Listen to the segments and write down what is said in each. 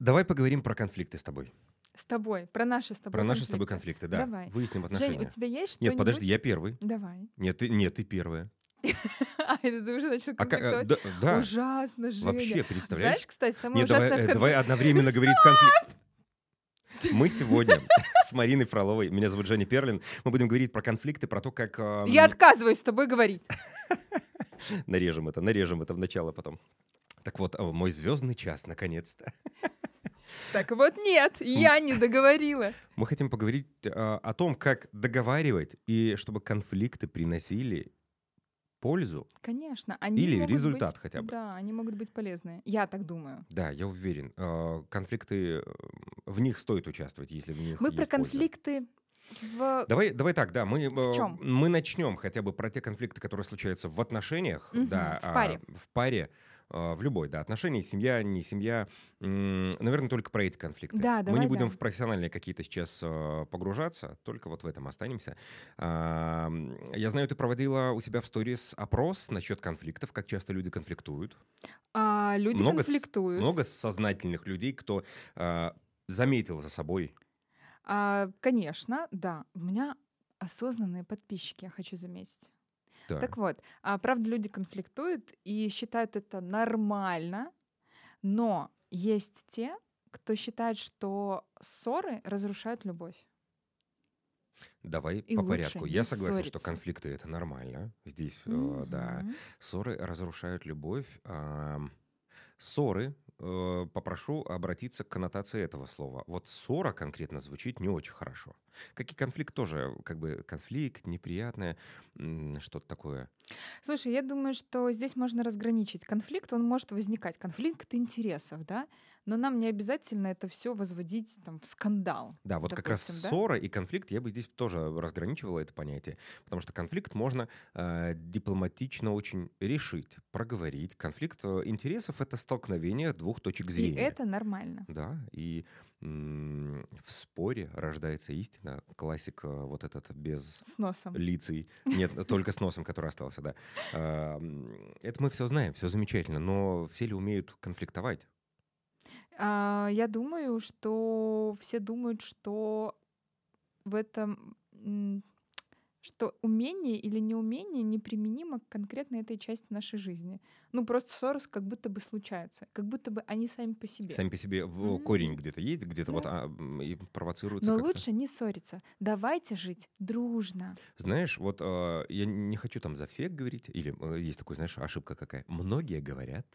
Давай поговорим про конфликты с тобой. С тобой, про наши с тобой Про наши с тобой конфликты. да. Давай. Выясним Жень, отношения. у тебя есть что-нибудь? Нет, подожди, я первый. Давай. Нет, ты, нет, ты первая. А, это ты уже начал А э, конфликтовать? да. Ужасно, Женя. вообще, представляешь? Знаешь, кстати, самое Нет, давай, ужасное э, конфли- давай одновременно говорить в конфликт. Мы сегодня с Мариной Фроловой, меня зовут Женя Перлин, мы будем говорить про конфликты, про то, как... эм, Я отказываюсь с тобой говорить. Нарежем это, нарежем это в начало потом. Так вот, мой звездный час, наконец-то. Так вот нет, я не договорила. Мы хотим поговорить э, о том, как договаривать и чтобы конфликты приносили пользу. Конечно, они Или могут результат быть- хотя бы. Да, они могут быть полезные. Я так думаю. Да, я уверен. э, Конфликты, э, в них стоит участвовать, если в них Мы про конфликты в... Давай, давай так, да, мы, мы начнем хотя бы про те конфликты, которые случаются в отношениях, Мгм, да, в а, паре. в паре, а, в любой, да, отношения, семья, не семья, наверное, только про эти конфликты. Да, мы давай, не будем да. в профессиональные какие-то сейчас э, погружаться, только вот в этом останемся. А, я знаю, ты проводила у себя в сторис опрос насчет конфликтов, как часто люди конфликтуют. А, люди Много с- конфликтуют. Много сознательных людей, кто а, заметил за собой А, конечно, да. У меня осознанные подписчики, я хочу заметить. Да, Так вот, а, правда, люди конфликтуют и считают это нормально, но есть те, кто считает, что ссоры разрушают любовь. Давай И по порядку. Я согласен, что ссориться. конфликты это нормально. Здесь, э, да. Ссоры разрушают любовь. Ам, Ссоры, э, попрошу обратиться к коннотации этого слова. Вот ссора конкретно звучит не очень хорошо. Как и конфликт тоже, как бы конфликт, неприятное, что-то такое. Слушай, я думаю, что здесь можно разграничить. Конфликт, он может возникать. Конфликт интересов, да? Но нам не обязательно это все возводить там, в скандал. Да, вот как раз допустим, да? ссора и конфликт я бы здесь тоже разграничивала это понятие, потому что конфликт можно э, дипломатично очень решить, проговорить. Конфликт э, интересов это столкновение двух точек И зрения. это нормально. Да, и м, в споре рождается истина. Классик э, вот этот без С носом. лицей. Нет, только с носом, который остался, да. А, м, Это мы все знаем, все замечательно, но все ли умеют конфликтовать? А, я думаю, что все думают, что в этом что умение или неумение неприменимо к конкретно этой части нашей жизни. Ну, просто ссоры как будто бы случаются, как будто бы они сами по себе. Сами по себе в- М. корень где-то есть, где-то вот Да. а, м, и провоцируется Но как-то. лучше не ссориться. Давайте жить дружно. Знаешь, вот э, я не хочу там за всех говорить, или э, есть такой, знаешь, ошибка какая. Многие говорят,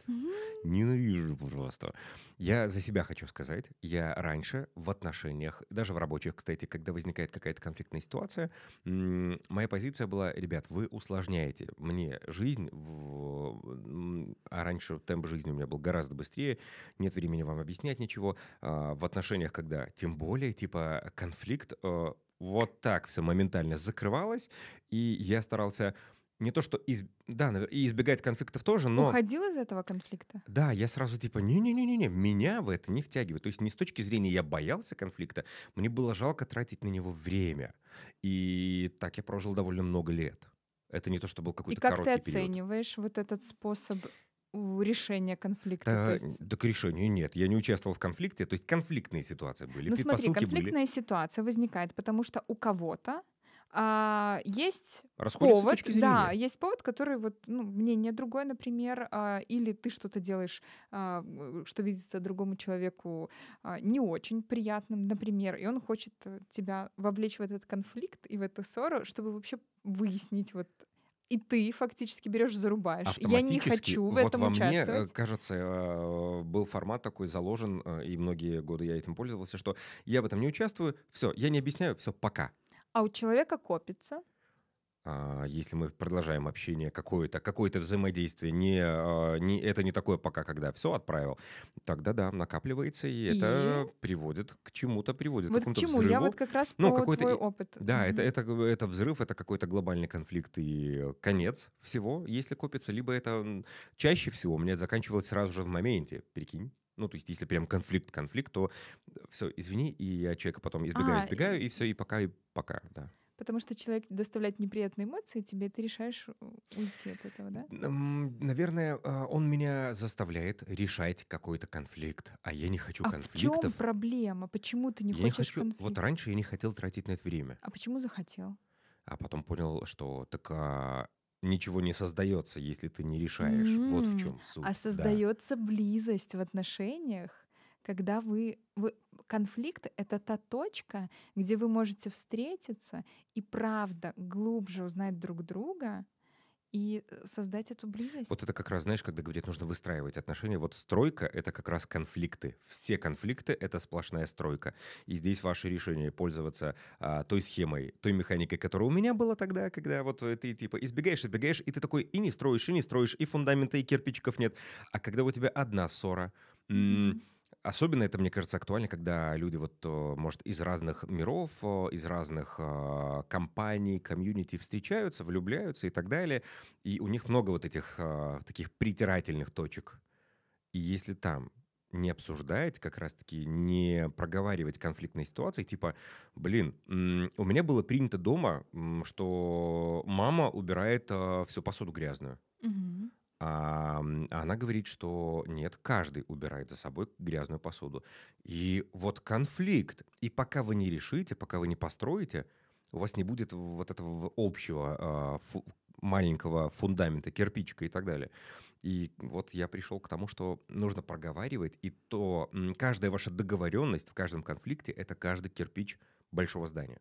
ненавижу просто. Я за себя хочу сказать, я раньше в отношениях, даже в рабочих, кстати, когда возникает какая-то конфликтная ситуация, м, моя позиция была, ребят, вы усложняете мне жизнь, в- а раньше темп жизни у меня был гораздо быстрее, нет времени вам объяснять ничего. А, В отношениях, когда тем более, типа, конфликт, э, вот так все моментально закрывалось, и я старался не то что из... да, и избегать конфликтов тоже, но Уходил из этого конфликта? да, я сразу типа не-не-не-не, меня в это не втягивает. То есть не с точки зрения я боялся конфликта, мне было жалко тратить на него время. И так я прожил довольно много лет. Это не то, что был И какой-то как ты короткий период. оцениваешь вот этот способ решения конфликта? Да, есть, да к решению нет. Я не участвовал в конфликте. То есть конфликтные ситуации были, ну смотри, предпосылки были. конфликтная ситуация возникает, потому что у кого-то а, есть Расходятся повод, точки зрения. да, есть повод, который вот, ну, мнение другое, например, а, или ты что-то делаешь, а, что видится другому человеку а, не очень приятным, например, и он хочет э, тебя вовлечь в этот конфликт и в эту ссору, чтобы вообще выяснить вот и ты фактически берешь зарубаешь. Я не хочу в вот этом во мне, э, участвовать. кажется, э, был формат такой заложен, э, и многие годы я этим пользовался, что я в этом не участвую, все, я не объясняю, все, пока. А у человека копится. А, Если мы продолжаем общение какое-то, какое-то взаимодействие, не, а, не, это не такое пока, когда все отправил, тогда да, накапливается, и, это приводит к чему-то, приводит Вот к к какому-то чему? взрыву. Я вот как раз Ну, про какой-то твой и- опыт. Да, это, Мгм. это, г- это взрыв, это какой-то глобальный конфликт и конец всего, если копится, либо это чаще всего у меня заканчивалось сразу же в моменте, прикинь. Ну, то есть, если прям конфликт-конфликт, то все, извини, и я человека потом избегаю, А, избегаю, и все, и пока, и пока, да. Потому что человек доставляет неприятные эмоции тебе, ты решаешь э, уйти от этого, да? Наверное, а, он меня заставляет решать какой-то конфликт, а я не хочу А в чем конфликтов. проблема? Почему ты не Я не хочешь хочу. Вот конфликт? раньше я не хотел тратить на это время, А почему захотел? а потом понял, что так а, ничего не создается, если ты не решаешь. Вот в чем суть. А Да. создается близость в отношениях, когда вы, вы... Конфликт — это та точка, где вы можете встретиться и правда глубже узнать друг друга и э, создать эту близость. Вот это как раз, знаешь, когда говорят, нужно выстраивать отношения. Вот стройка — это как раз конфликты. Все конфликты — это сплошная стройка. И здесь ваше решение пользоваться а, той схемой, той механикой, которая у меня была тогда, когда вот э, ты типа избегаешь, избегаешь, и ты такой и не строишь, и не строишь, и фундамента, и кирпичиков нет. А когда у тебя одна ссора, Мгм. Особенно это, мне кажется, актуально, когда люди вот, э, может, из разных миров, э, из разных а, компаний, комьюнити встречаются, влюбляются и так далее. И у них много вот этих таких притирательных точек. И если там не обсуждать, как раз-таки не проговаривать конфликтные ситуации, типа, блин, у меня было принято дома, что мама убирает всю посуду грязную. Мгм. А, она говорит, что нет, каждый убирает за собой грязную посуду. И вот конфликт. И пока вы не решите, пока вы не построите, у вас не будет вот этого общего а, фу- маленького фундамента, кирпичика и так далее. И вот я пришел к тому, что нужно проговаривать, и то каждая ваша договоренность в каждом конфликте — это каждый кирпич большого здания.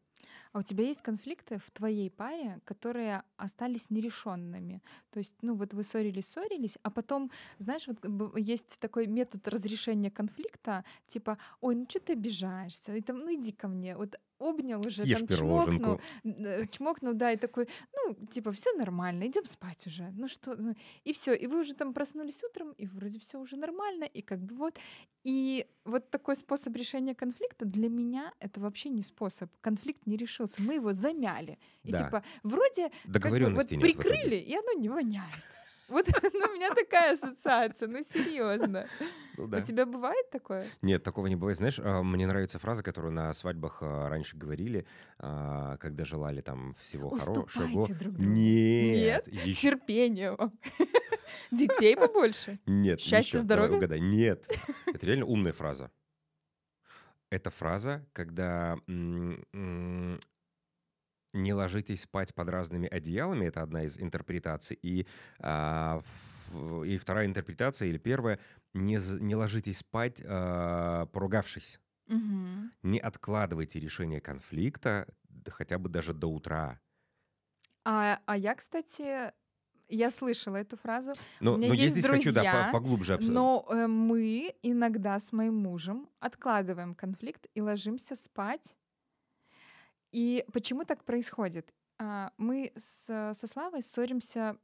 А у тебя есть конфликты в твоей паре, которые остались нерешенными? То есть, ну вот вы ссорились, ссорились, а потом, знаешь, вот есть такой метод разрешения конфликта, типа, ой, ну что ты обижаешься? И там, ну иди ко мне. Вот обнял уже, Съешь там чмокнул, пироженку. э, чмокнул, да, и такой, ну, типа, все нормально, идем спать уже. Ну что, ну, и все, и вы уже там проснулись утром, и вроде все уже нормально, и как бы вот. И вот такой способ решения конфликта для меня это вообще не способ. Конфликт не решился, мы его замяли. И Да. типа вроде как бы вот прикрыли, и оно не воняет. Вот ну, у меня такая ассоциация, ну серьезно. Ну У тебя бывает такое? Нет, такого не бывает. Знаешь, а, мне нравится фраза, которую на свадьбах а, раньше говорили, а, когда желали там всего хорошего. Уступайте друг другу. Нет, Нет? еще Терпение. Детей побольше. нет. Счастья, здоровья? угадай. Нет, это реально умная фраза. Это фраза, когда не ложитесь спать под разными одеялами. Это одна из интерпретаций. И, а, и вторая интерпретация, или первая, не, не ложитесь спать, а, поругавшись. Мгм. Не откладывайте решение конфликта хотя бы даже до утра. А, а я, кстати, я слышала эту фразу, Но, У меня но я есть здесь хочу, да, друзья, по- поглубже обсудить. но э, мы иногда с моим мужем откладываем конфликт и ложимся спать. И почему так происходит? А, Мы с- со Славой ссоримся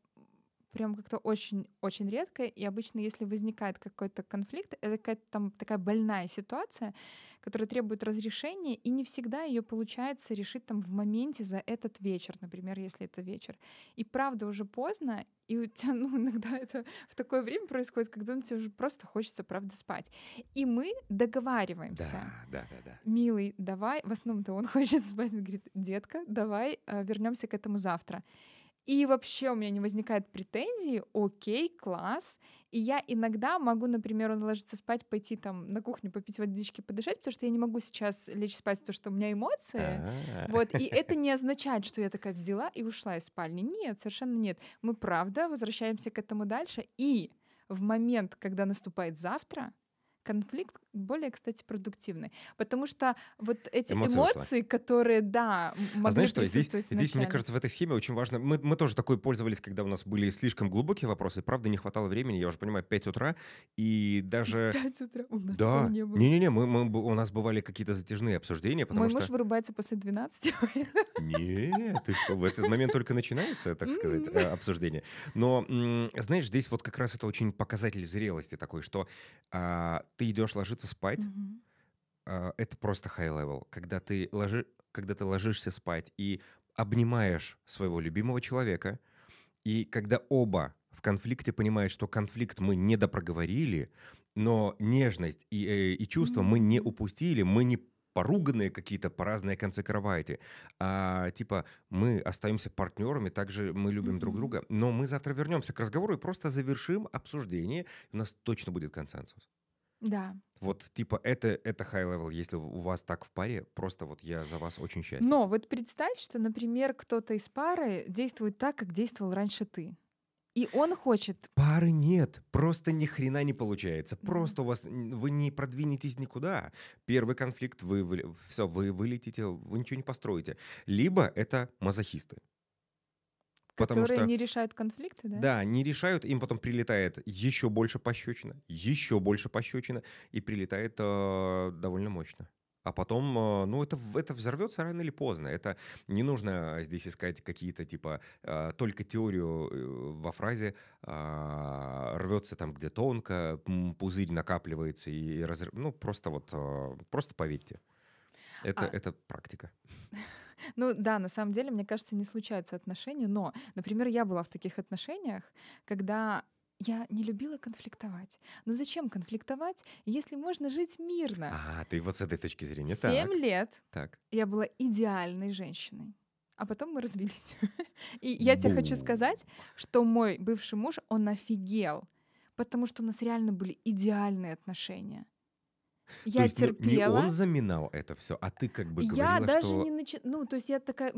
прям как-то очень-очень редко, и обычно, если возникает какой-то конфликт, это какая-то там такая больная ситуация, которая требует разрешения, и не всегда ее получается решить там в моменте за этот вечер, например, если это вечер. И правда уже поздно, и у тебя, ну, иногда это в такое время происходит, когда тебе уже просто хочется, правда, спать. И мы договариваемся. Да, да, да, да. Милый, давай, в основном-то он хочет спать, он говорит, детка, давай вернемся к этому завтра. И вообще у меня не возникает претензий, окей, класс. И я иногда могу, например, он ложится спать, пойти там на кухню попить водички, подышать, потому что я не могу сейчас лечь спать, потому что у меня эмоции. А, Вот, и это не означает, что я такая взяла и ушла из спальни. Нет, совершенно нет. Мы правда возвращаемся к этому дальше. И в момент, когда наступает завтра, конфликт более, кстати, продуктивный. Потому что вот эти Эмоции эмоции, которые, да, могли А знаешь что, здесь, присутствовать здесь, мне вначале. кажется, в этой схеме очень важно... Мы, мы тоже такой пользовались, когда у нас были слишком глубокие вопросы. Правда, не хватало времени, я уже понимаю, 5 утра. И даже... Пять утра. У нас Да. не было. Не-не-не, мы, мы у нас бывали какие-то затяжные обсуждения, потому Мой что... муж вырубается после 12. Нет, ты что, в этот момент только начинаются, так сказать, э, обсуждения. Но, знаешь, здесь вот как раз это очень показатель зрелости такой, что а, ты идешь ложиться спать, Мгм. а, это просто high level. Когда ты, ложи, когда ты ложишься спать и обнимаешь своего любимого человека, и когда оба в конфликте понимают, что конфликт мы не допроговорили, но нежность и, э, и чувства мы не упустили, мы не поруганные какие-то по разные концы кровати. А, типа, мы остаемся партнерами, также мы любим друг Мгм. друга, но мы завтра вернемся к разговору и просто завершим обсуждение, у нас точно будет консенсус. Да. Вот, типа, это, это high level, если у вас так в паре, просто вот я за вас очень счастлив. Но вот представь, что, например, кто-то из пары действует так, как действовал раньше ты. И он хочет... Пары нет, просто ни хрена не получается. Просто у вас вы не продвинетесь никуда. Первый конфликт вы, все, вы вылетите, вы ничего не построите. Либо это мазохисты. Потому которые что не решают конфликты, да? Да, не решают, им потом прилетает еще больше пощечина, еще больше пощечина, и прилетает э, довольно мощно. А потом, э, ну, это, это взорвется рано или поздно. Это не нужно здесь искать какие-то, типа, э, только теорию э, во фразе а, рвется там, где тонко, пузырь накапливается и разрыв. Ну, просто вот, э, просто поверьте. Это, А- это практика. Ну да, на самом деле, мне кажется, не случаются отношения, но, например, я была в таких отношениях, когда я не любила конфликтовать. Но зачем конфликтовать, если можно жить мирно? А, ты вот с этой точки зрения. Семь лет так. я была идеальной женщиной. А потом мы развелись. И я тебе хочу сказать, что мой бывший муж, он офигел, потому что у нас реально были идеальные отношения. Я есть ну, не терпела. он заминал это все, а ты как бы Я говорила, даже что... не начи... Ну, то есть я такая,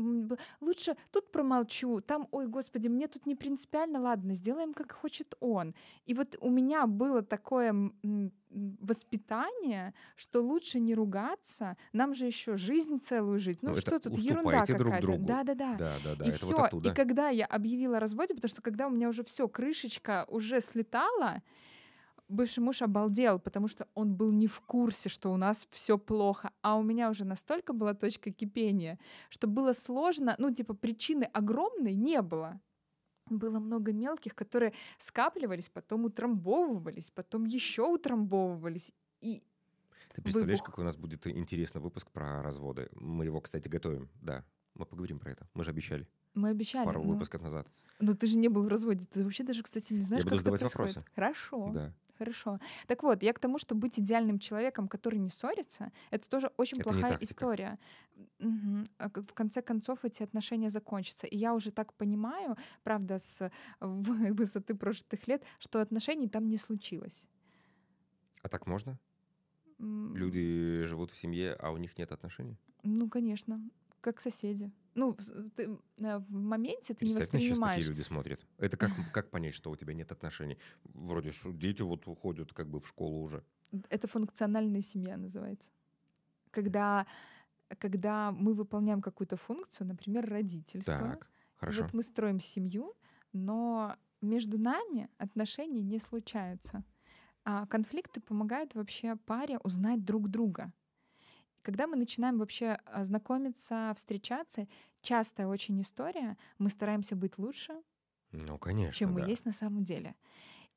лучше тут промолчу, там, ой, господи, мне тут не принципиально, ладно, сделаем, как хочет он. И вот у меня было такое воспитание, что лучше не ругаться, нам же еще жизнь целую жить. Ну, Ну, что тут, ерунда какая-то. другу. Да-да-да. Да, да, да, И это все. вот оттуда. И когда я объявила о разводе, потому что когда у меня уже все, крышечка уже слетала, бывший муж обалдел, потому что он был не в курсе, что у нас все плохо, а у меня уже настолько была точка кипения, что было сложно, ну типа причины огромной не было. Было много мелких, которые скапливались, потом утрамбовывались, потом еще утрамбовывались. И Ты представляешь, выбух. какой у нас будет интересный выпуск про разводы? Мы его, кстати, готовим. Да, мы поговорим про это. Мы же обещали мы обещали. пару ну, выпусков назад. но ты же не был в разводе. Ты вообще даже, кстати, не знаешь, буду как это задавать происходит. вопросы. Хорошо. Да. Хорошо. Так вот, я к тому, что быть идеальным человеком, который не ссорится, это тоже очень Это плохая история. Мгм. А В конце концов эти отношения закончатся. И я уже так понимаю, правда, с высоты прожитых лет, что отношений там не случилось. А так можно? Люди живут в семье, а у них нет отношений? Ну, конечно, как соседи. Ну, в- ты, э, в моменте ты не сейчас такие воспринимаешь. люди смотрят. Это как, как понять, что у тебя нет отношений? Вроде дети вот уходят как бы в школу уже. Это функциональная семья называется. Когда, когда мы выполняем какую-то функцию, например, родительство. Так, хорошо. Вот мы строим семью, но между нами отношений не случаются. А конфликты помогают вообще паре узнать друг друга. Когда мы начинаем вообще а, знакомиться, встречаться, частая очень история, мы стараемся быть лучше, Ну, конечно, чем да. мы есть на самом деле.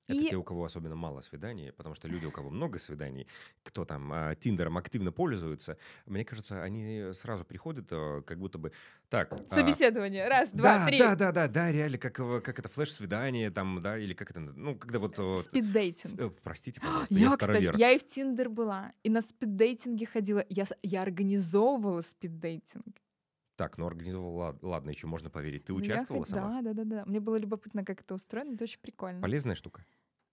Это И те, у кого особенно мало свиданий, потому что люди, у кого много свиданий, кто там а, Тиндером активно пользуются, мне кажется, они сразу приходят, а, как будто бы так. а, собеседование. Раз, два, да, три. да, да, да, да, реально, как, как это флеш-свидание, там, да, или как это, ну, когда вот... вот, с- Спиддейтинг. э, простите, пожалуйста, Я, я, кстати, старовер. я и в Тиндер была, и на спиддейтинге ходила. Я, я организовывала спиддейтинг. Так, ну организовал, лад- ладно, еще можно поверить. Ты я участвовала хот- сама? Да, да, да, да. Мне было любопытно, как это устроено, это очень прикольно. Полезная штука?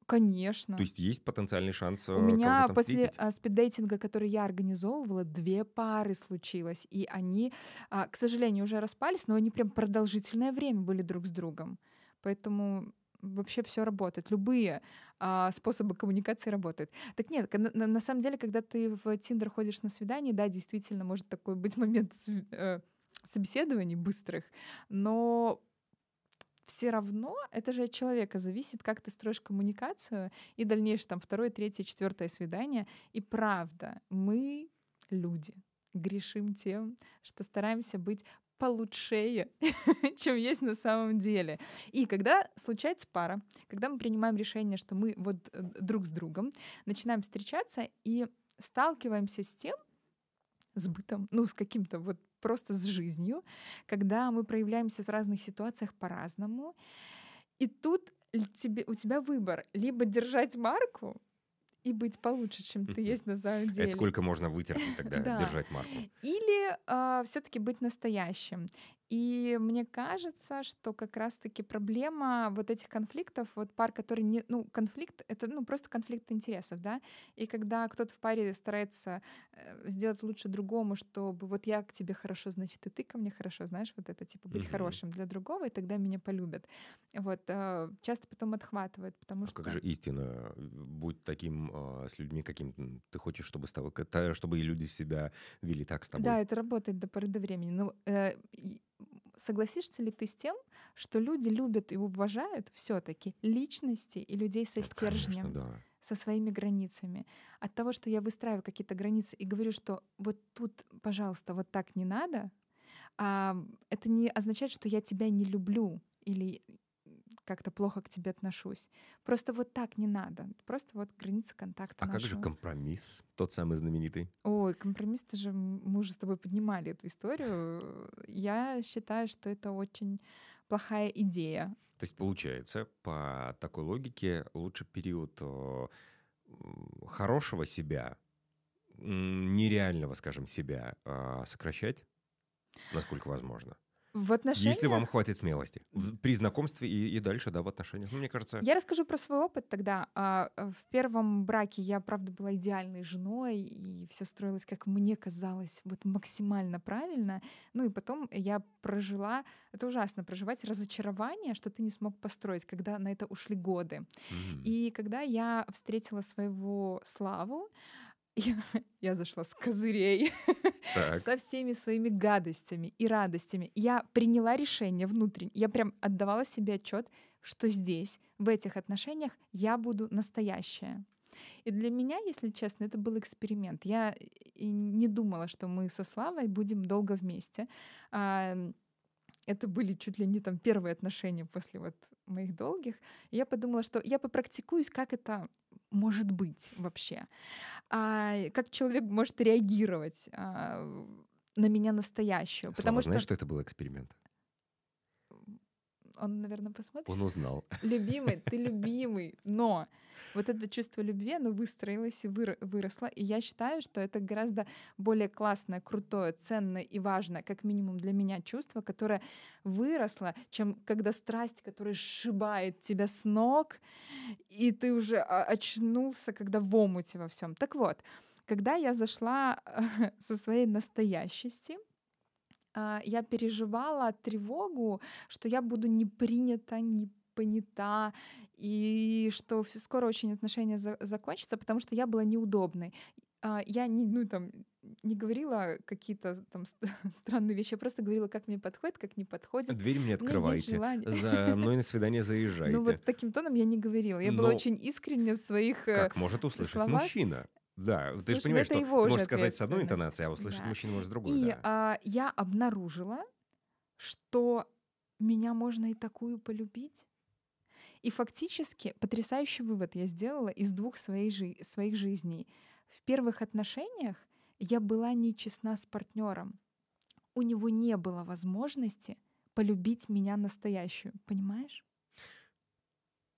Конечно. То есть есть потенциальный шанс У э, меня там после встретить? а, спиддейтинга, который я организовывала, две пары случилось. И они, а, к сожалению, уже распались, но они прям продолжительное время были друг с другом. Поэтому вообще все работает. Любые а, способы коммуникации работают. Так нет, на, на- самом деле, когда ты в Тиндер ходишь на свидание, да, действительно может такой быть момент э, собеседований быстрых, но все равно это же от человека зависит, как ты строишь коммуникацию и дальнейшее там второе, третье, четвертое свидание. И правда, мы люди грешим тем, что стараемся быть получше, чем есть на самом деле. И когда случается пара, когда мы принимаем решение, что мы вот э, друг с другом начинаем встречаться и сталкиваемся с тем, с бытом, ну, с каким-то вот просто с жизнью, когда мы проявляемся в разных ситуациях по-разному. И тут тебе, у тебя выбор либо держать марку и быть получше, чем ты есть на самом деле. Это сколько можно вытерпеть тогда, Да. держать марку? Или все-таки быть настоящим. И мне кажется, что как раз-таки проблема вот этих конфликтов, вот пар, которые не, ну, конфликт, это ну просто конфликт интересов, да, и когда кто-то в паре старается э, сделать лучше другому, чтобы вот я к тебе хорошо, значит и ты ко мне хорошо, знаешь, вот это типа быть Мгм. хорошим для другого, и тогда меня полюбят. Вот э, часто потом отхватывает, потому А что как же истина? Будь таким а, с людьми, каким ты хочешь, чтобы, с тобой, чтобы и люди себя вели так с тобой. Да, это работает до поры до времени. Но э, согласишься ли ты с тем, что люди любят и уважают все-таки личности и людей со Это, конечно, стержнем, да. со своими границами? От того, что я выстраиваю какие-то границы и говорю, что вот тут, пожалуйста, вот так не надо, а, это не означает, что я тебя не люблю или как-то плохо к тебе отношусь. Просто вот так не надо. Просто вот граница контакта А как же нашего. компромисс, тот самый знаменитый? Ой, компромисс, ты же, мы уже с тобой поднимали эту историю. Я считаю, что это очень плохая идея. То есть получается, по такой логике, лучше период хорошего себя, нереального, скажем, себя а, сокращать, насколько возможно. В отношениях... Если вам хватит смелости. В- При знакомстве и, и дальше, да, в отношениях. Ну, мне кажется, Я расскажу про свой опыт тогда. А, э, В первом браке я, правда, была идеальной женой, и все строилось, как мне казалось, вот максимально правильно. Ну и потом я прожила, это ужасно, проживать разочарование, что ты не смог построить, когда на это ушли годы. м, И когда я встретила своего Славу, я, я зашла с козырей, так. со всеми своими гадостями и радостями. Я приняла решение внутренне. Я прям отдавала себе отчет, что здесь, в этих отношениях, я буду настоящая. И для меня, если честно, это был эксперимент. Я не думала, что мы со Славой будем долго вместе. Это были чуть ли не там первые отношения после вот моих долгих. И я подумала, что я попрактикуюсь, как это может быть вообще. А, как человек может реагировать а, на меня настоящую. Слава, Потому знаешь, что что это был эксперимент? Он, наверное, посмотрит. Он узнал. Любимый, ты любимый. Но вот это чувство любви, оно выстроилось и выро- выросло. И я считаю, что это гораздо более классное, крутое, ценное и важное, как минимум для меня, чувство, которое выросло, чем когда страсть, которая сшибает тебя с ног, и ты уже а, очнулся, когда в омуте во всем. Так вот, когда я зашла со своей настоящести, я переживала тревогу, что я буду не принята, не понята, и что скоро очень отношения за- закончатся, потому что я была неудобной. А, Я не, ну, там, не говорила какие-то там ст- странные вещи, я просто говорила, как мне подходит, как не подходит. Дверь мне открывайте. желание. За мной на свидание заезжайте. Ну вот таким тоном я не говорила. Я была Но очень искренне в своих... э, Как может услышать словах. мужчина? Да, ты же Слушай, ну понимаешь, что ты можешь сказать с одной интонацией, а услышать Да. мужчина может с другой. И да. а, я обнаружила, что меня можно и такую полюбить. И фактически потрясающий вывод я сделала из двух своей жи- своих жизней. В первых отношениях я была нечестна с партнером. У него не было возможности полюбить меня настоящую. Понимаешь?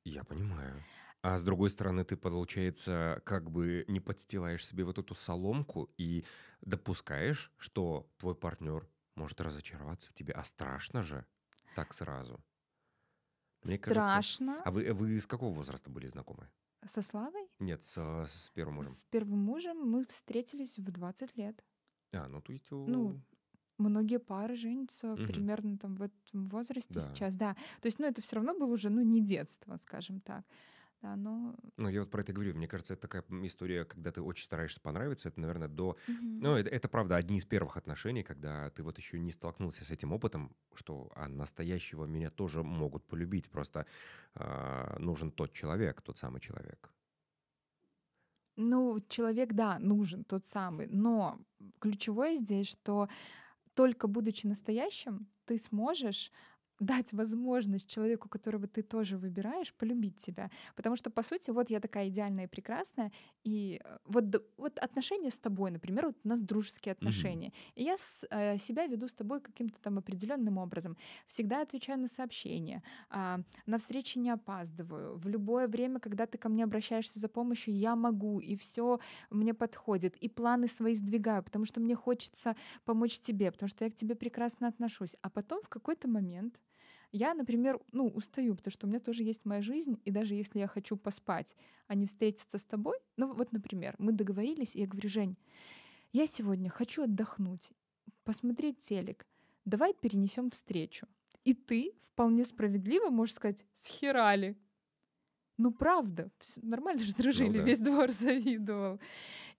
Я понимаю. А с другой стороны, ты, получается, как бы не подстилаешь себе вот эту соломку и допускаешь, что твой партнер может разочароваться в тебе. А страшно же так сразу. Мне кажется- Страшно. А вы, вы с какого возраста были знакомы? Со Славой? Нет, с, с первым мужем. С первым мужем мы встретились в 20 лет. А, ну то есть... Ну, Многие пары женятся Мгм. примерно там в этом возрасте Да. сейчас, да. То есть, ну, это все равно было уже, ну, не детство, скажем так. Да, но... Ну, я вот про это говорю. Мне кажется, это такая история, когда ты очень стараешься понравиться. Это, наверное, до... Мгм. Ну, это, это правда одни из первых отношений, когда ты вот еще не столкнулся с этим опытом, что а настоящего меня тоже могут полюбить. Просто а, нужен тот человек, тот самый человек. Ну, человек, да, нужен тот самый, но ключевое здесь, что только будучи настоящим, ты сможешь дать возможность человеку, которого ты тоже выбираешь, полюбить тебя. Потому что, по сути, вот я такая идеальная и прекрасная, и э, вот, вот отношения с тобой, например, вот у нас дружеские отношения, mm-hmm. и я с, э, себя веду с тобой каким-то там определенным образом. Всегда отвечаю на сообщения, э, на встречи не опаздываю. В любое время, когда ты ко мне обращаешься за помощью, я могу, и все мне подходит. И планы свои сдвигаю, потому что мне хочется помочь тебе, потому что я к тебе прекрасно отношусь. А потом в какой-то момент я, например, ну, устаю, потому что у меня тоже есть моя жизнь, и даже если я хочу поспать, а не встретиться с тобой, ну вот, например, мы договорились, и я говорю, Жень, я сегодня хочу отдохнуть, посмотреть телек, давай перенесем встречу. И ты вполне справедливо можешь сказать, схерали. Ну правда, нормально же дружили, ну, да. весь двор завидовал.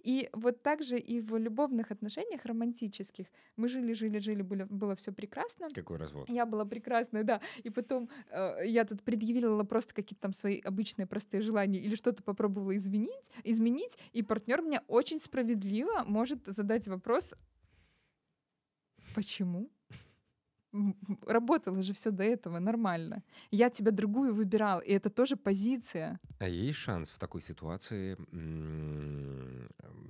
И вот так же и в любовных отношениях романтических. Мы жили, жили, жили, было, было все прекрасно. Какой развод? Я была прекрасная, да. И потом э, я тут предъявила просто какие-то там свои обычные простые желания или что-то попробовала изменить, изменить, и партнер мне очень справедливо может задать вопрос, почему? Работало же все до этого нормально. Я тебя другую выбирал, и это тоже позиция. А есть шанс в такой ситуации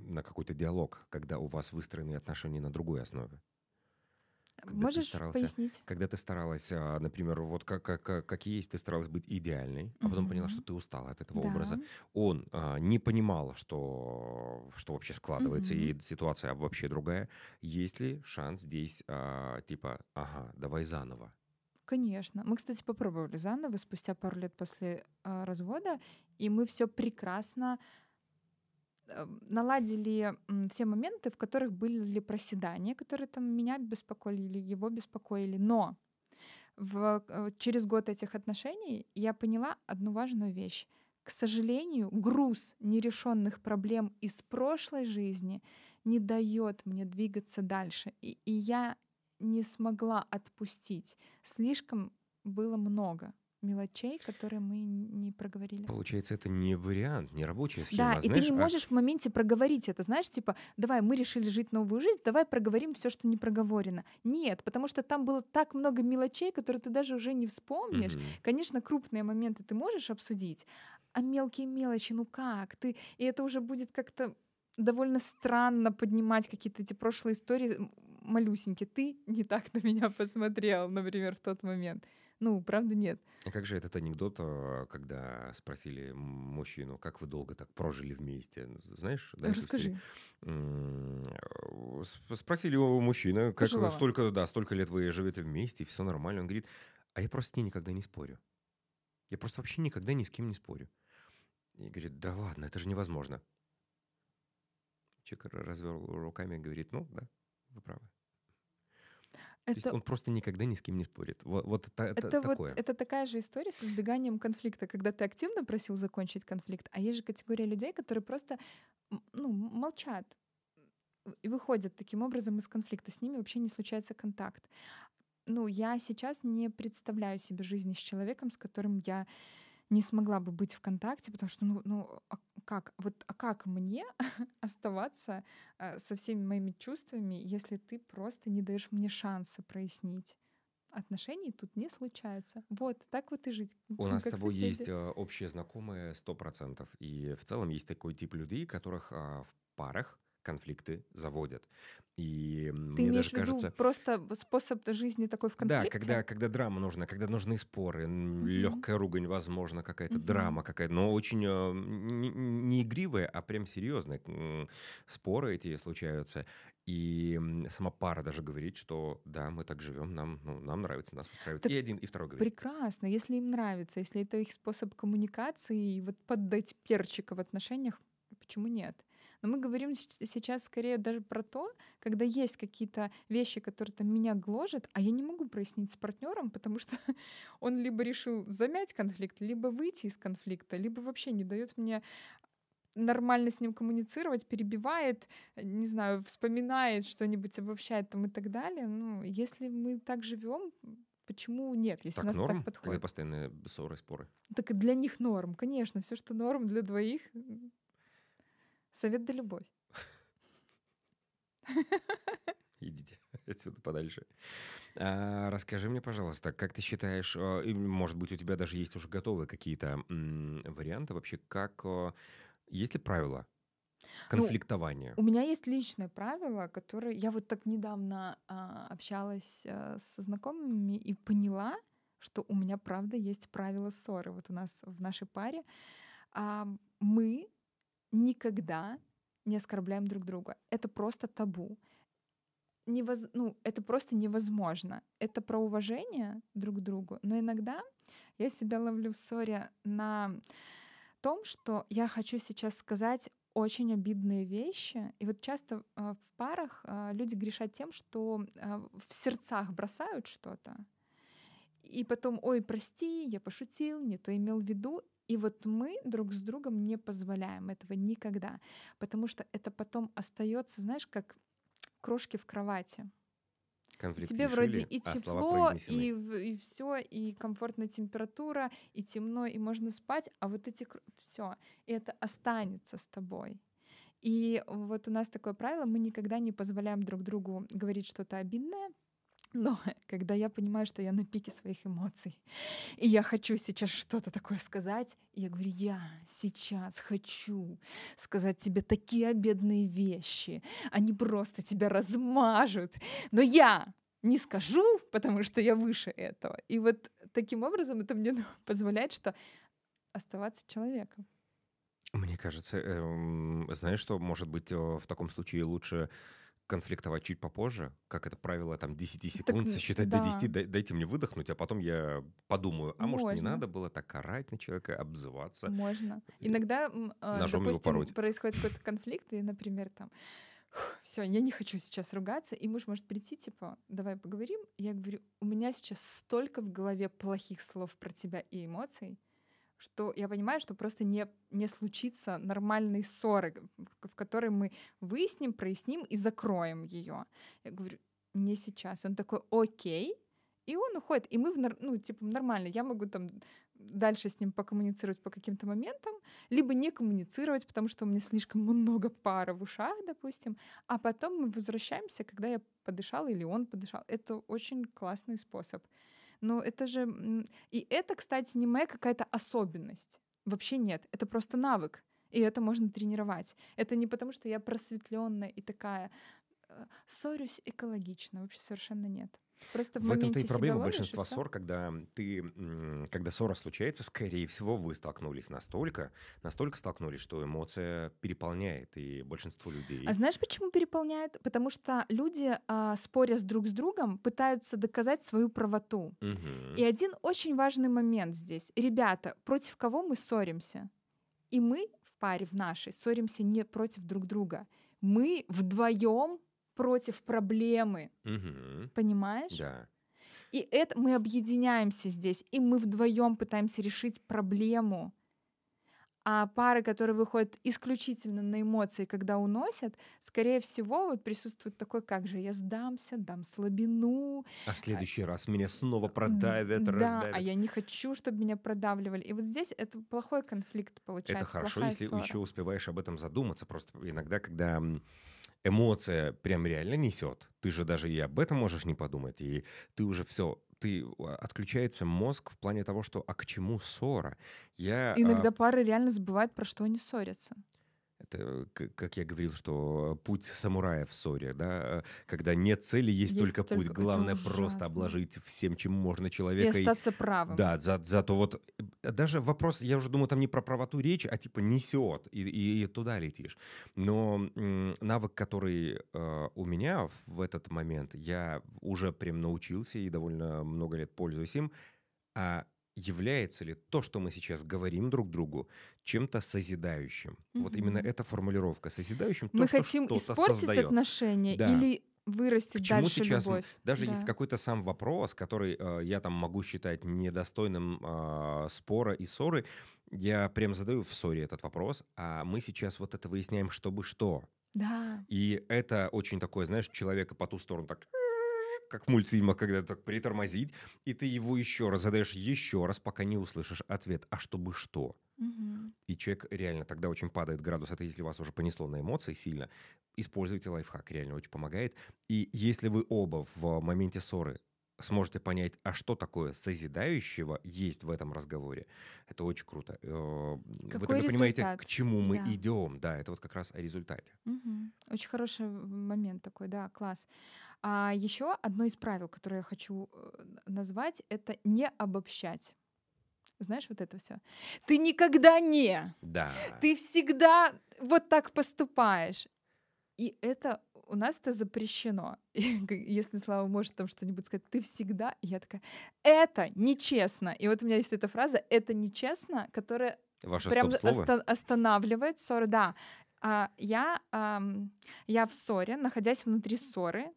на какой-то диалог, когда у вас выстроены отношения на другой основе? Когда Можешь старался, пояснить? Когда ты старалась, а, например, вот как, как, как есть, ты старалась быть идеальной, а потом угу. поняла, что ты устала от этого да. образа. Он а, не понимал, что, что вообще складывается, угу. и ситуация вообще другая. Есть ли шанс здесь, а, типа, ага, давай заново? Конечно. Мы, кстати, попробовали заново спустя пару лет после а, развода, и мы все прекрасно наладили все моменты, в которых были проседания, которые там меня беспокоили или его беспокоили. Но в, э, через год этих отношений я поняла одну важную вещь. К сожалению, груз нерешенных проблем из прошлой жизни не дает мне двигаться дальше. И, и я не смогла отпустить. Слишком было много мелочей, которые мы не проговорили. Получается, это не вариант, не рабочая схема. Да, знаешь, и ты не а... можешь в моменте проговорить это, знаешь, типа, давай, мы решили жить новую жизнь, давай проговорим все, что не проговорено. Нет, потому что там было так много мелочей, которые ты даже уже не вспомнишь. Mm-hmm. Конечно, крупные моменты ты можешь обсудить, а мелкие мелочи, ну как? Ты... И это уже будет как-то довольно странно поднимать какие-то эти прошлые истории малюсенькие. Ты не так на меня посмотрел, например, в тот момент. Ну, правда, нет. А как же этот анекдот, а, когда спросили мужчину, как вы долго так прожили вместе? Знаешь? Да, Расскажи. Спросили у мужчины, как Пожилого. столько, да, столько лет вы живете вместе, и все нормально. Он говорит, а я просто с ней никогда не спорю. Я просто вообще никогда ни с кем не спорю. И говорит, да ладно, это же невозможно. Человек развел руками и говорит, ну да, вы правы. Это... То есть он просто никогда ни с кем не спорит. Вот, вот это, это, такое. Вот, это такая же история с избеганием конфликта, когда ты активно просил закончить конфликт, а есть же категория людей, которые просто ну, молчат и выходят таким образом из конфликта. С ними вообще не случается контакт. Ну, я сейчас не представляю себе жизни с человеком, с которым я не смогла бы быть в контакте, потому что, ну, ну а как, вот, а как мне оставаться э, со всеми моими чувствами, если ты просто не даешь мне шанса прояснить? Отношений тут не случается. Вот, так вот и жить. У нас с тобой соседи. есть э, общие знакомые сто процентов. И в целом есть такой тип людей, которых э, в парах конфликты заводят. И Ты мне даже кажется... просто способ жизни такой в конфликте? Да, когда, когда драма нужна, когда нужны споры, угу. легкая ругань, возможно, какая-то угу. драма какая-то, но очень э, не, не игривая, а прям серьезная. Споры эти случаются. И сама пара даже говорит, что да, мы так живем, нам, ну, нам нравится, нас устраивает. Так и один, и второй говорит. Прекрасно, если им нравится, если это их способ коммуникации, и вот поддать перчика в отношениях, почему нет? Но мы говорим сейчас скорее даже про то, когда есть какие-то вещи, которые там меня гложат, а я не могу прояснить с партнером, потому что он либо решил замять конфликт, либо выйти из конфликта, либо вообще не дает мне нормально с ним коммуницировать, перебивает, не знаю, вспоминает что-нибудь, обобщает там и так далее. Ну, если мы так живем, почему нет, если так нас норм, так подходит? Когда постоянные ссоры, споры. Так и для них норм, конечно, все, что норм для двоих, Совет да любовь. Идите. отсюда подальше. А, расскажи мне, пожалуйста, как ты считаешь, а, может быть, у тебя даже есть уже готовые какие-то варианты вообще, как... А, есть ли правила ну, конфликтования? Ну, у меня есть личное правило, которое... Я вот так недавно а, общалась а, со знакомыми и поняла, что у меня, правда, есть правило ссоры. Вот у нас в нашей паре а, мы никогда не оскорбляем друг друга. Это просто табу. Невоз... Ну, это просто невозможно. Это про уважение друг к другу. Но иногда я себя ловлю в ссоре на том, что я хочу сейчас сказать очень обидные вещи. И вот часто э, в парах э, люди грешат тем, что э, в сердцах бросают что-то. И потом, ой, прости, я пошутил, не то имел в виду. И вот мы друг с другом не позволяем этого никогда, потому что это потом остается, знаешь, как крошки в кровати. Конфликт Тебе решили, вроде и а тепло, и, и все, и комфортная температура, и темно, и можно спать, а вот эти все, и это останется с тобой. И вот у нас такое правило: мы никогда не позволяем друг другу говорить что-то обидное, но когда я понимаю, что я на пике своих эмоций, и я хочу сейчас что-то такое сказать, я говорю, я сейчас хочу сказать тебе такие обедные вещи, они просто тебя размажут, но я не скажу, потому что я выше этого. И вот таким образом это мне позволяет, что оставаться человеком. Мне кажется, эм, знаешь, что может быть э, в таком случае лучше конфликтовать чуть попозже, как это правило, там 10 секунд, так, сосчитать да. до 10, дай, дайте мне выдохнуть, а потом я подумаю, а Можно. может не надо было так орать на человека, обзываться. Можно. Иногда, э, Ножом допустим, происходит какой-то конфликт, и, например, там, все, я не хочу сейчас ругаться, и муж может прийти, типа, давай поговорим. Я говорю, у меня сейчас столько в голове плохих слов про тебя и эмоций, что я понимаю, что просто не, не случится нормальной ссоры, в которой мы выясним, проясним и закроем ее. Я говорю, не сейчас. Он такой, окей, и он уходит. И мы, в, ну, типа, нормально. Я могу там дальше с ним покоммуницировать по каким-то моментам, либо не коммуницировать, потому что у меня слишком много пара в ушах, допустим. А потом мы возвращаемся, когда я подышала или он подышал. Это очень классный способ. Но это же... И это, кстати, не моя какая-то особенность. Вообще нет. Это просто навык. И это можно тренировать. Это не потому, что я просветленная и такая э, ссорюсь экологично. Вообще совершенно нет. Просто в, в этом-то и проблема большинства ссор, когда ты, когда ссора случается, скорее всего, вы столкнулись настолько, настолько столкнулись, что эмоция переполняет, и большинство людей. А знаешь, почему переполняет? Потому что люди, а, споря с друг с другом, пытаются доказать свою правоту. Угу. И один очень важный момент здесь. Ребята, против кого мы ссоримся? И мы в паре, в нашей, ссоримся не против друг друга. Мы вдвоем против проблемы. Угу. Понимаешь? Да. И это мы объединяемся здесь, и мы вдвоем пытаемся решить проблему. А пары, которые выходят исключительно на эмоции, когда уносят, скорее всего, вот присутствует такой, как же я сдамся, дам слабину. А в следующий а, раз меня снова продавят, да, раздавят. а я не хочу, чтобы меня продавливали. И вот здесь это плохой конфликт получается. Это хорошо, если ссора. еще успеваешь об этом задуматься. Просто иногда, когда эмоция прям реально несет. Ты же даже и об этом можешь не подумать. И ты уже все, ты а, отключается мозг в плане того, что а к чему ссора? Я, Иногда а... пары реально забывают, про что они ссорятся. Это, как я говорил, что путь самурая в ссоре, да, когда нет цели, есть, есть только, только путь. Главное просто обложить всем, чем можно человека. И остаться и, правым. Да, за, зато вот э, даже вопрос, я уже думаю, там не про правоту речь, а типа несет, и, и, и туда летишь. Но м, навык, который э, у меня в этот момент, я уже прям научился и довольно много лет пользуюсь им, а является ли то, что мы сейчас говорим друг другу, чем-то созидающим? Угу. Вот именно эта формулировка созидающим. Мы то, хотим испортить создает. отношения да. или вырастить К чему дальше сейчас, любовь. Даже да. есть какой-то сам вопрос, который э, я там могу считать недостойным э, спора и ссоры, я прям задаю в ссоре этот вопрос, а мы сейчас вот это выясняем, чтобы что. Да. И это очень такое, знаешь, человека по ту сторону так как в мультфильмах, когда так притормозить, и ты его еще раз задаешь еще раз, пока не услышишь ответ. А чтобы что? Мгм. И человек реально тогда очень падает градус. Это если вас уже понесло на эмоции сильно. Используйте лайфхак, реально очень помогает. И если вы оба в моменте ссоры сможете понять, а что такое созидающего есть в этом разговоре, это очень круто. Э, Вы Какой тогда понимаете, результат? к чему мы Да. идем. Да, это вот как раз о результате. Мгм. Очень хороший момент такой, да, класс. А еще одно из правил, которое я хочу э, назвать, это не обобщать. Знаешь вот это все? Ты никогда не, Да. ты всегда вот так поступаешь. И это у нас это запрещено. И если Слава может там что-нибудь сказать, ты всегда, и я такая, это нечестно. И вот у меня есть эта фраза, это нечестно, которая Ваше прям оста- останавливает ссоры, да. А, я, ам, я в ссоре, находясь внутри ссоры,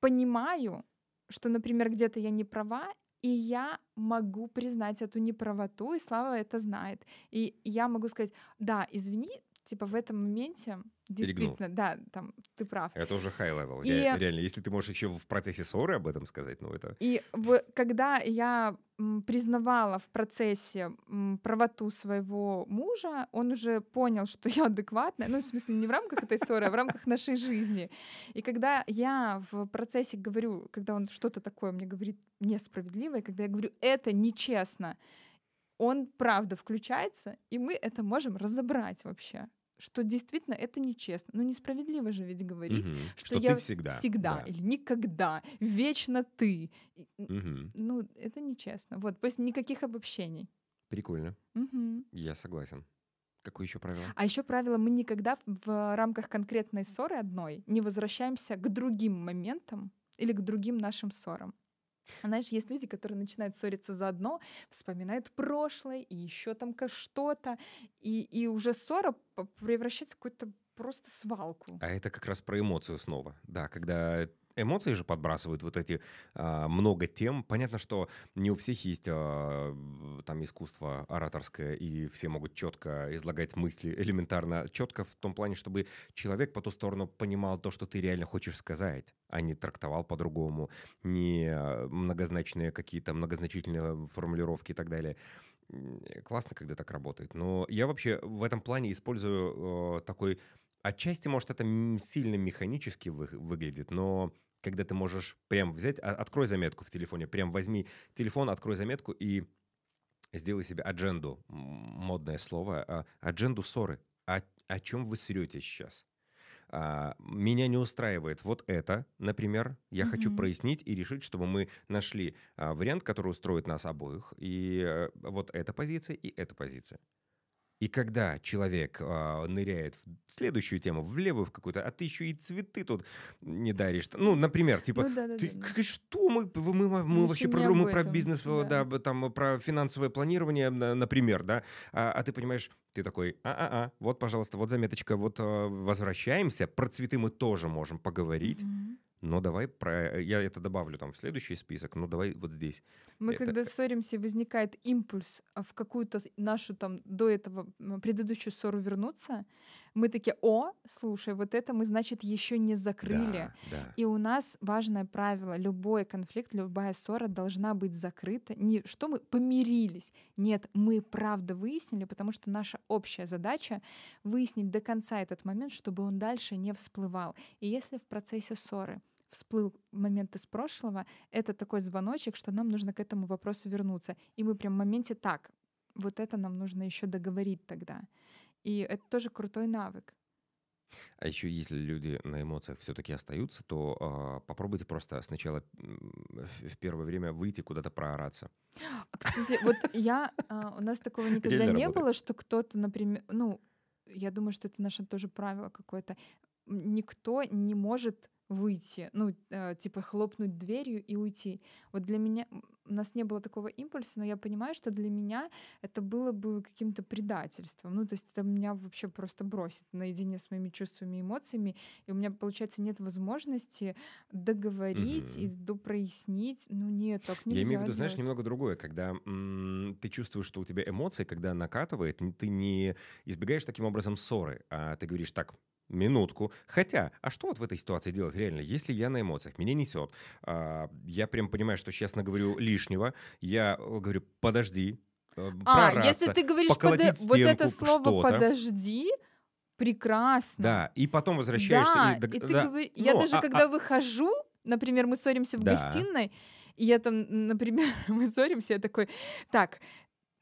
понимаю, что, например, где-то я не права, и я могу признать эту неправоту, и Слава это знает. И я могу сказать, да, извини, типа в этом моменте действительно, да, там ты прав. Это уже high level. И- Ре- Реально, если ты можешь еще в процессе ссоры об этом сказать, ну это... И в- когда я признавала в процессе правоту своего мужа, он уже понял, что я адекватная, ну, в смысле, не в рамках этой ссоры, а в рамках нашей жизни. И когда я в процессе говорю, когда он что-то такое мне говорит несправедливое, когда я говорю, это нечестно, он правда включается, и мы это можем разобрать вообще что действительно это нечестно. Ну, несправедливо же ведь говорить, Мгм. что, Что я всегда. всегда да. или никогда, вечно ты. Мгм. Ну, это нечестно. Вот, то есть никаких обобщений. Прикольно. Мгм. Я согласен. Какое еще правило? А еще правило, мы никогда в рамках конкретной ссоры одной не возвращаемся к другим моментам или к другим нашим ссорам. Знаешь, есть люди, которые начинают ссориться заодно, вспоминают прошлое и еще там что-то, и, и уже ссора превращается в какую-то просто свалку. А это как раз про эмоцию снова. Да, когда эмоции же подбрасывают вот эти а, много тем. Понятно, что не у всех есть а, там искусство ораторское, и все могут четко излагать мысли элементарно, четко в том плане, чтобы человек по ту сторону понимал то, что ты реально хочешь сказать, а не трактовал по-другому, не а, многозначные какие-то многозначительные формулировки и так далее. Классно, когда так работает. Но я вообще в этом плане использую э, такой Отчасти, может, это сильно механически вы- выглядит, но когда ты можешь прям взять, а- открой заметку в телефоне, прям возьми телефон, открой заметку и сделай себе адженду, модное слово, а, адженду ссоры. О, о чем вы срете сейчас? А, меня не устраивает вот это, например. Я хочу Мгм. прояснить и решить, чтобы мы нашли а, вариант, который устроит нас обоих. И э, вот эта позиция и эта позиция. И когда человек а, ныряет в следующую тему, в левую в какую-то, а ты еще и цветы тут не даришь. Ну, например, типа, ну да, да, ты да, что мы, мы, мы, мы Ещё вообще про, мы про бизнес, э, да. да, там про финансовое планирование, на- например, да, а, а ты понимаешь, ты такой, а-а-а, вот, пожалуйста, вот заметочка, вот э, возвращаемся, про цветы мы тоже можем поговорить, Мгм. Но давай про, я это добавлю там в следующий список, ну давай вот здесь. Мы Это- когда ссоримся, и возникает импульс а, в какую-то нашу там до этого предыдущую ссору вернуться, мы такие, о, слушай, вот это мы, значит, еще не закрыли. Да, да. И у нас важное правило, любой конфликт, любая ссора должна быть закрыта. Не что мы помирились. Нет, мы правда выяснили, потому что наша общая задача выяснить до конца этот момент, чтобы он дальше не всплывал. И если в процессе ссоры всплыл момент из прошлого, это такой звоночек, что нам нужно к этому вопросу вернуться. И мы прям в моменте так, вот это нам нужно еще договорить тогда. И это тоже крутой навык. А еще если люди на эмоциях все-таки остаются, то а, попробуйте просто сначала в первое время выйти куда-то проораться. А, Кстати, вот я, а, у нас такого никогда Реально не работает. было, что кто-то, например, ну, я думаю, что это наше тоже правило какое-то. Никто не может выйти, ну, э, типа хлопнуть дверью и уйти. Вот для меня, у нас не было такого импульса, но я понимаю, что для меня это было бы каким-то предательством. Ну, то есть это меня вообще просто бросит наедине с моими чувствами и эмоциями, и у меня, получается, нет возможности договорить и Мгм. допрояснить. Ну, нет, так нельзя Я имею в виду, знаешь, немного другое, когда м, ты чувствуешь, что у тебя эмоции, когда накатывает, ты не избегаешь таким образом ссоры, а ты говоришь так, минутку. Хотя, а что вот в этой ситуации делать реально? Если я на эмоциях, меня несет, а, я прям понимаю, что сейчас наговорю лишнего, я э, говорю, подожди, э, А, если ты говоришь подо- поколотить вот это стенку, слово подожди, прекрасно. Да, и потом возвращаешься. Да, и и ты да. говори- Я даже а- когда а- выхожу, например, мы ссоримся в Да. гостиной, и я там, например, мы ссоримся, я такой, так,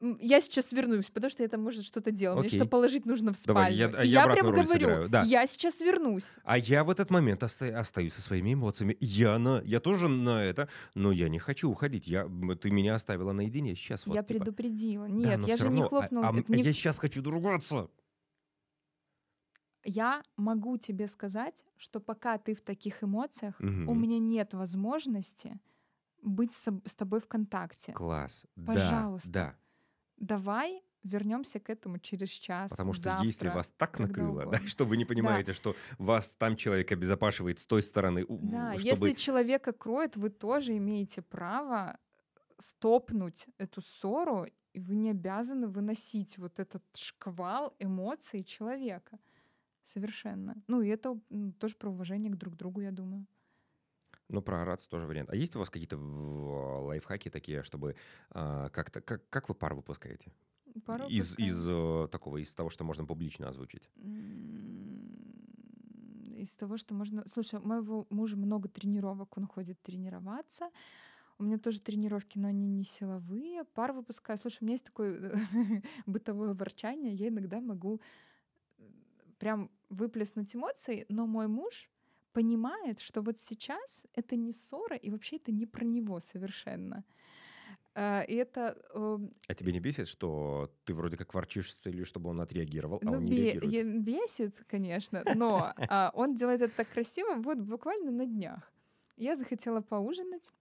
я сейчас вернусь, потому что я там, может, что-то делала. Мне что положить нужно в спальню. Давай, я- я я прям говорю, сыграю, да. я сейчас вернусь. А я в этот момент оста- остаюсь со своими эмоциями. Я на, я тоже на это, но я не хочу уходить. Я, ты меня оставила наедине сейчас. Вот, я типа. предупредила. Да, Нет, но я же не равно, а- хлопнула. А, это не я сейчас хочу другаться. Я могу тебе сказать, что пока ты в таких эмоциях, у Мгм. меня нет возможности быть с, с тобой в контакте. Класс. Пожалуйста. Да, да. Давай вернемся к этому через час. Потому что завтра, если вас так накрыло, да, что вы не понимаете, что вас там человек обезопашивает с той стороны, Да, чтобы... если человека кроет, вы тоже имеете право стопнуть эту ссору, и вы не обязаны выносить вот этот шквал эмоций человека. Совершенно. Ну, и это тоже про уважение к друг другу, я думаю. Ну, проораться тоже вариант. А есть у вас какие-то лайфхаки такие, чтобы а, как-то... Как, как вы пар выпускаете? Пару Из, выпускаем. из э, такого, из того, что можно публично озвучить. Из того, что можно... Слушай, у моего мужа много тренировок, он ходит тренироваться. У меня тоже тренировки, но они не силовые. Пар выпускаю. Слушай, у меня есть такое бытовое ворчание. Я иногда могу э, прям выплеснуть эмоции, но мой муж понимает, что вот сейчас это не ссора, и вообще это не про него совершенно. Э, И это э, А тебе не бесит, что ты вроде как ворчишь с целью, чтобы он отреагировал, а Ну, он не бе- реагирует? бесит, конечно, но а, он делает это так красиво, вот буквально на днях. Я захотела поужинать.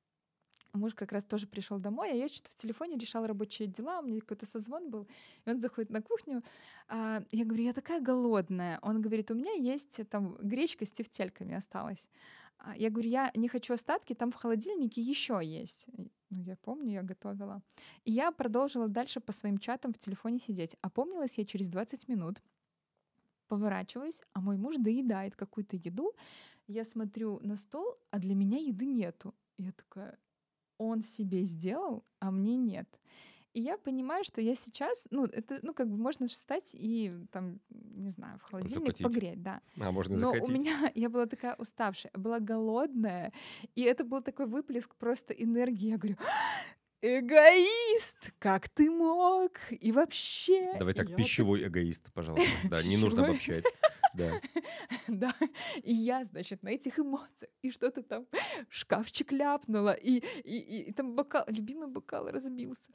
Муж как раз тоже пришел домой, а я что-то в телефоне решала рабочие дела, у меня какой-то созвон был, и он заходит на кухню. а, я говорю, я такая голодная. Он говорит, у меня есть там гречка с тефтельками осталась. А, Я говорю, я не хочу остатки, там в холодильнике еще есть. Ну, я помню, я готовила. И я продолжила дальше по своим чатам в телефоне сидеть. Опомнилась я через 20 минут. Поворачиваюсь, а мой муж доедает какую-то еду. Я смотрю на стол, а для меня еды нету. Я такая, он себе сделал, а мне нет. И я понимаю, что я сейчас, ну, это, ну, как бы можно же встать и там, не знаю, в холодильник Закатить. погреть, да. А можно Но закатить. у меня, я была такая уставшая, была голодная, и это был такой выплеск просто энергии. Я говорю, эгоист, как ты мог? И вообще... Давай так, пищевой эгоист, пожалуйста. Да, не нужно обобщать. Да. Да, и я, значит, на этих эмоциях, и что-то там, шкафчик ляпнула, и, и, и- и там бокал, любимый бокал разбился.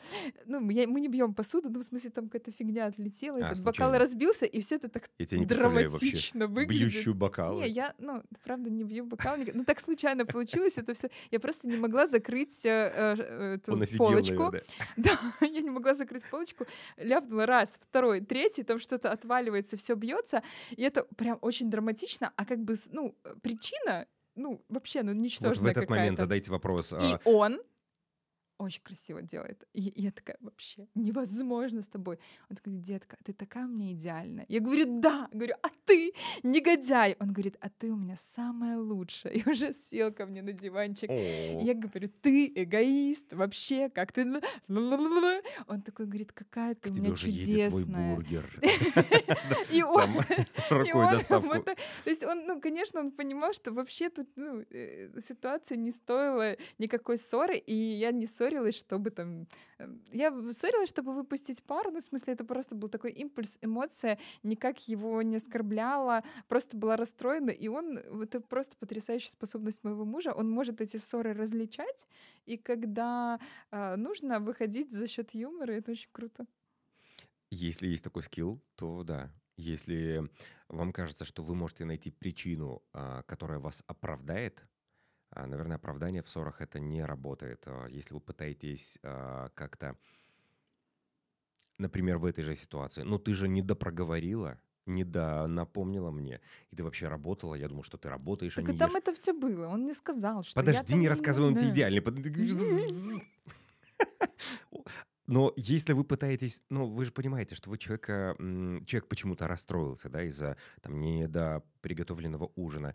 Ну, я- мы не бьем посуду, ну, в смысле, там какая-то фигня отлетела, А, этот случайно. бокал разбился, и все это так Я тебя не драматично выглядит. Бьющую бокалы. Не, я, ну, правда, не бью бокал. никак- Ну, так случайно получилось это все. Я просто не могла закрыть э, э, эту Он офигел, полочку. Да, я не могла закрыть полочку. Ляпнула раз, второй, третий, там что-то отваливается, все бьется. И это прям очень драматично. А как бы, ну, э, причина, ну, вообще, ну, Вот ничтожная в этот момент задайте вопрос. И а, он очень красиво делает. И я такая, вообще, невозможно с тобой. Он такой, детка, ты такая у меня идеальная. Я говорю, да. Говорю, а ты негодяй. Он говорит, а ты у меня самая лучшая. И уже сел ко мне на диванчик. «О, И Я говорю, ты эгоист, вообще, как ты... ла-ла-ла-ла». Он такой говорит, какая ты у меня чудесная. И он, и рукой доставку. то есть он, ну, конечно, он понимал, что вообще тут ну, э, ситуация не стоила никакой ссоры, и я не ссорилась, чтобы там... э, Я ссорилась, чтобы выпустить пару, ну, в смысле, это просто был такой импульс, эмоция, никак его не оскорбляла, просто была расстроена, и он... Это просто потрясающая способность моего мужа, он может эти ссоры различать, и когда а, нужно выходить за счет юмора, это очень круто. Если есть такой скилл, то да. Если вам кажется, что вы можете найти причину, а, которая вас оправдает, наверное, оправдание в ссорах это не работает. А, Если вы пытаетесь а, как-то, например, в этой же ситуации, ну ты же не допроговорила, не до напомнила мне, и ты вообще работала, я думаю, что ты работаешь, а Так не и там ешь. это все было, он мне сказал, что Подожди, не рассказывай, он тебе да. идеальный. Под- Но если вы пытаетесь, ну, вы же понимаете, что вы человека, человек почему-то расстроился, да, из-за там недоприготовленного ужина.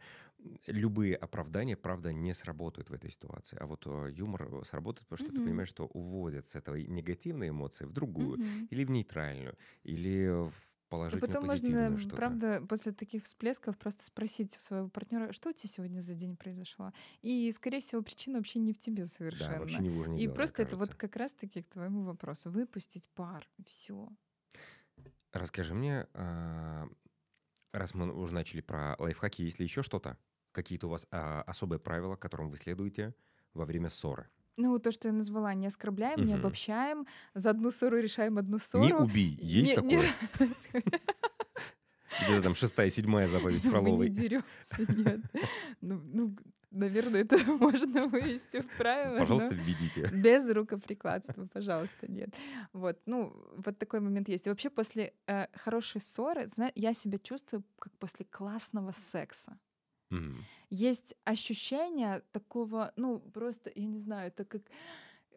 Любые оправдания, правда, не сработают в этой ситуации. А вот э, юмор сработает, потому что ты Мгм. понимаешь, что уводят с этой негативной эмоции в другую, Мгм. или в нейтральную, или в И положительную, потом позитивную можно, что-то. правда, после таких всплесков просто спросить у своего партнера, что у тебя сегодня за день произошло. И, скорее всего, причина вообще не в тебе Да, вообще совершенно. не в И дело, просто это вот как раз-таки к твоему вопросу. Выпустить пар. Все. Расскажи мне, а, раз мы уже начали про лайфхаки, есть ли еще что-то? Какие-то у вас а, особые правила, которым вы следуете во время ссоры? Ну, то, что я назвала, не оскорбляем, не Мгм. обобщаем, за одну ссору решаем одну Не ссору. убий. Есть Не- не такое? Где-то там шестая, седьмая заповедь Мы не Фроловой. деремся, нет. Ну, ну, наверное, это можно вывести в правило. Пожалуйста, введите. Без рукоприкладства, пожалуйста, нет. Вот, ну, вот такой момент есть. И вообще после э, хорошей ссоры, зна- я себя чувствую как после классного секса. Мгм. Есть ощущение такого, ну, просто, я не знаю, это как э,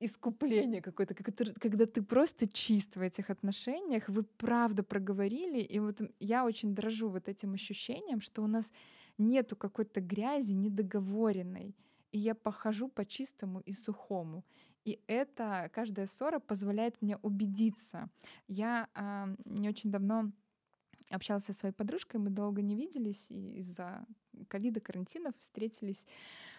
искупление какое-то, когда ты просто чист в этих отношениях, вы правда проговорили, и вот я очень дрожу вот этим ощущением, что у нас нету какой-то грязи недоговоренной, и я похожу по чистому и сухому. И это, каждая ссора позволяет мне убедиться. Я а, не очень давно общалась со своей подружкой, мы долго не виделись, и из-за ковида, карантинов встретились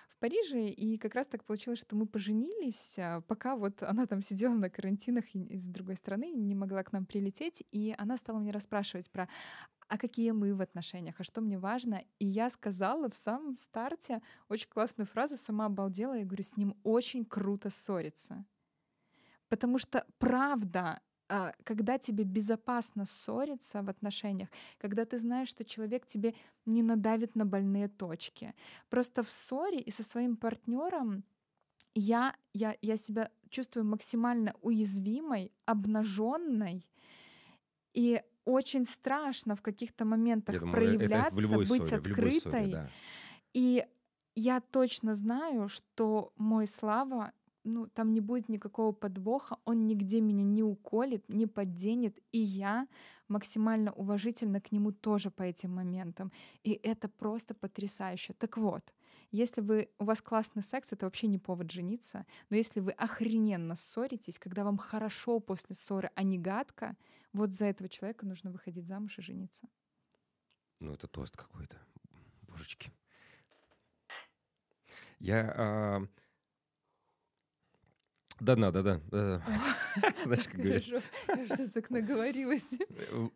в Париже, и как раз так получилось, что мы поженились, а, пока вот она там сидела на карантинах из другой страны, не могла к нам прилететь, и она стала мне расспрашивать про а какие мы в отношениях, а что мне важно. И я сказала в самом старте очень классную фразу, сама обалдела, я говорю, с ним очень круто ссориться. Потому что правда, когда тебе безопасно ссориться в отношениях, когда ты знаешь, что человек тебе не надавит на больные точки. Просто в ссоре и со своим партнером я, я, я себя чувствую максимально уязвимой, обнаженной. И очень страшно в каких-то моментах думаю, проявляться, быть ссоре, любой ссоре, открытой. да. И я точно знаю, что мой Слава, ну, там не будет никакого подвоха, он нигде меня не уколет, не подденет, и я максимально уважительно к нему тоже по этим моментам. И это просто потрясающе. Так вот, если вы, у вас классный секс, это вообще не повод жениться, но если вы охрененно ссоритесь, когда вам хорошо после ссоры, а не гадко, вот за этого человека нужно выходить замуж и жениться. Ну, это тост какой-то. Божечки. Я... а, Да, да, да, да. да. Знаешь, как Хорошо, я что так наговорилась. э,